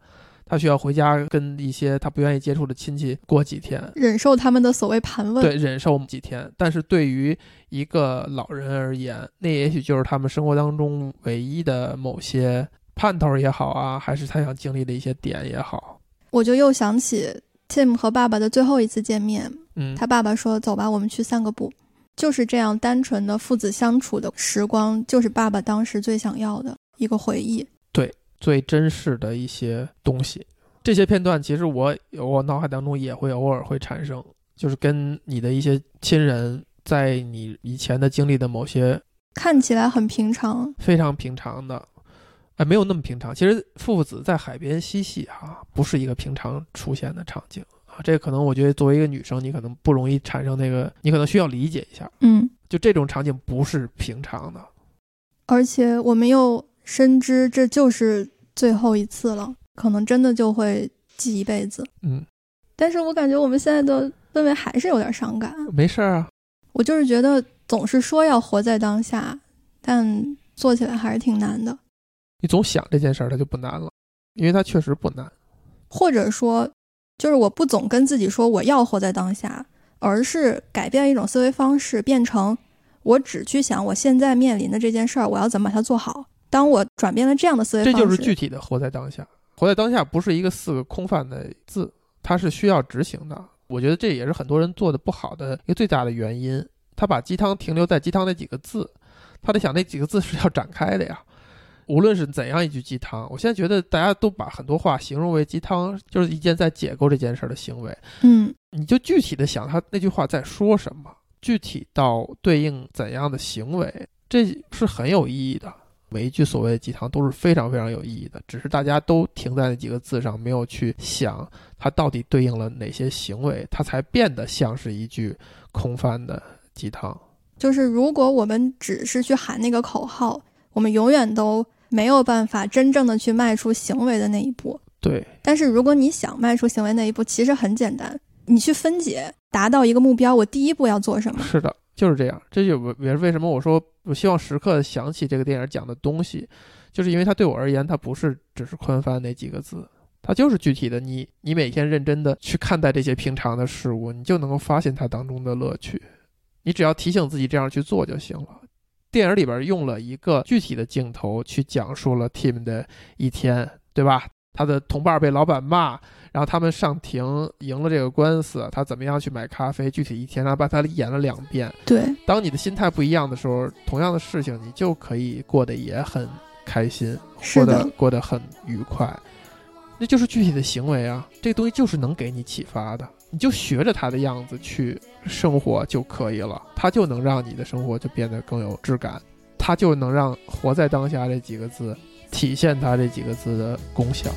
他需要回家跟一些他不愿意接触的亲戚过几天，忍受他们的所谓盘问。对，忍受几天。但是对于一个老人而言，那也许就是他们生活当中唯一的某些盼头也好啊，还是他想经历的一些点也好。我就又想起 Tim 和爸爸的最后一次见面，嗯，他爸爸说：“走吧，我们去散个步。”就是这样单纯的父子相处的时光，就是爸爸当时最想要的一个回忆。对，最真实的一些东西。这些片段其实我我脑海当中也会偶尔会产生，就是跟你的一些亲人在你以前的经历的某些看起来很平常，非常平常的，哎，没有那么平常。其实父子在海边嬉戏哈，不是一个平常出现的场景啊。这个可能我觉得作为一个女生，你可能不容易产生那个，你可能需要理解一下。嗯，就这种场景不是平常的，而且我们又深知这就是最后一次了，可能真的就会记一辈子。嗯，但是我感觉我们现在的氛围还是有点伤感。没事儿啊。我就是觉得总是说要活在当下，但做起来还是挺难的。你总想这件事儿，它就不难了，因为它确实不难。或者说，就是我不总跟自己说我要活在当下，而是改变一种思维方式，变成我只去想我现在面临的这件事儿，我要怎么把它做好。当我转变了这样的思维这方式，就是具体的活在当下。活在当下不是一个四个空泛的字，它是需要执行的。我觉得这也是很多人做的不好的一个最大的原因。他把鸡汤停留在鸡汤那几个字，他得想那几个字是要展开的呀。无论是怎样一句鸡汤，我现在觉得大家都把很多话形容为鸡汤，就是一件在解构这件事儿的行为。嗯，你就具体的想他那句话在说什么，具体到对应怎样的行为，这是很有意义的。每一句所谓的鸡汤都是非常非常有意义的，只是大家都停在那几个字上，没有去想它到底对应了哪些行为，它才变得像是一句空泛的鸡汤。就是如果我们只是去喊那个口号，我们永远都没有办法真正的去迈出行为的那一步。对，但是如果你想迈出行为那一步，其实很简单，你去分解，达到一个目标，我第一步要做什么？是的，就是这样。这就也是为什么我说我希望时刻想起这个电影讲的东西，就是因为它对我而言，它不是只是宽泛那几个字，它就是具体的。你你每天认真的去看待这些平常的事物，你就能够发现它当中的乐趣。你只要提醒自己这样去做就行了。电影里边用了一个具体的镜头去讲述了 Tim 的一天，对吧？他的同伴被老板骂，然后他们上庭赢了这个官司，他怎么样去买咖啡？具体一天，他把他演了两遍。对，当你的心态不一样的时候，同样的事情你就可以过得也很开心，过得过得很愉快。那就是具体的行为啊，这个东西就是能给你启发的，你就学着他的样子去生活就可以了，他就能让你的生活就变得更有质感，他就能让“活在当下”这几个字体现它这几个字的功效。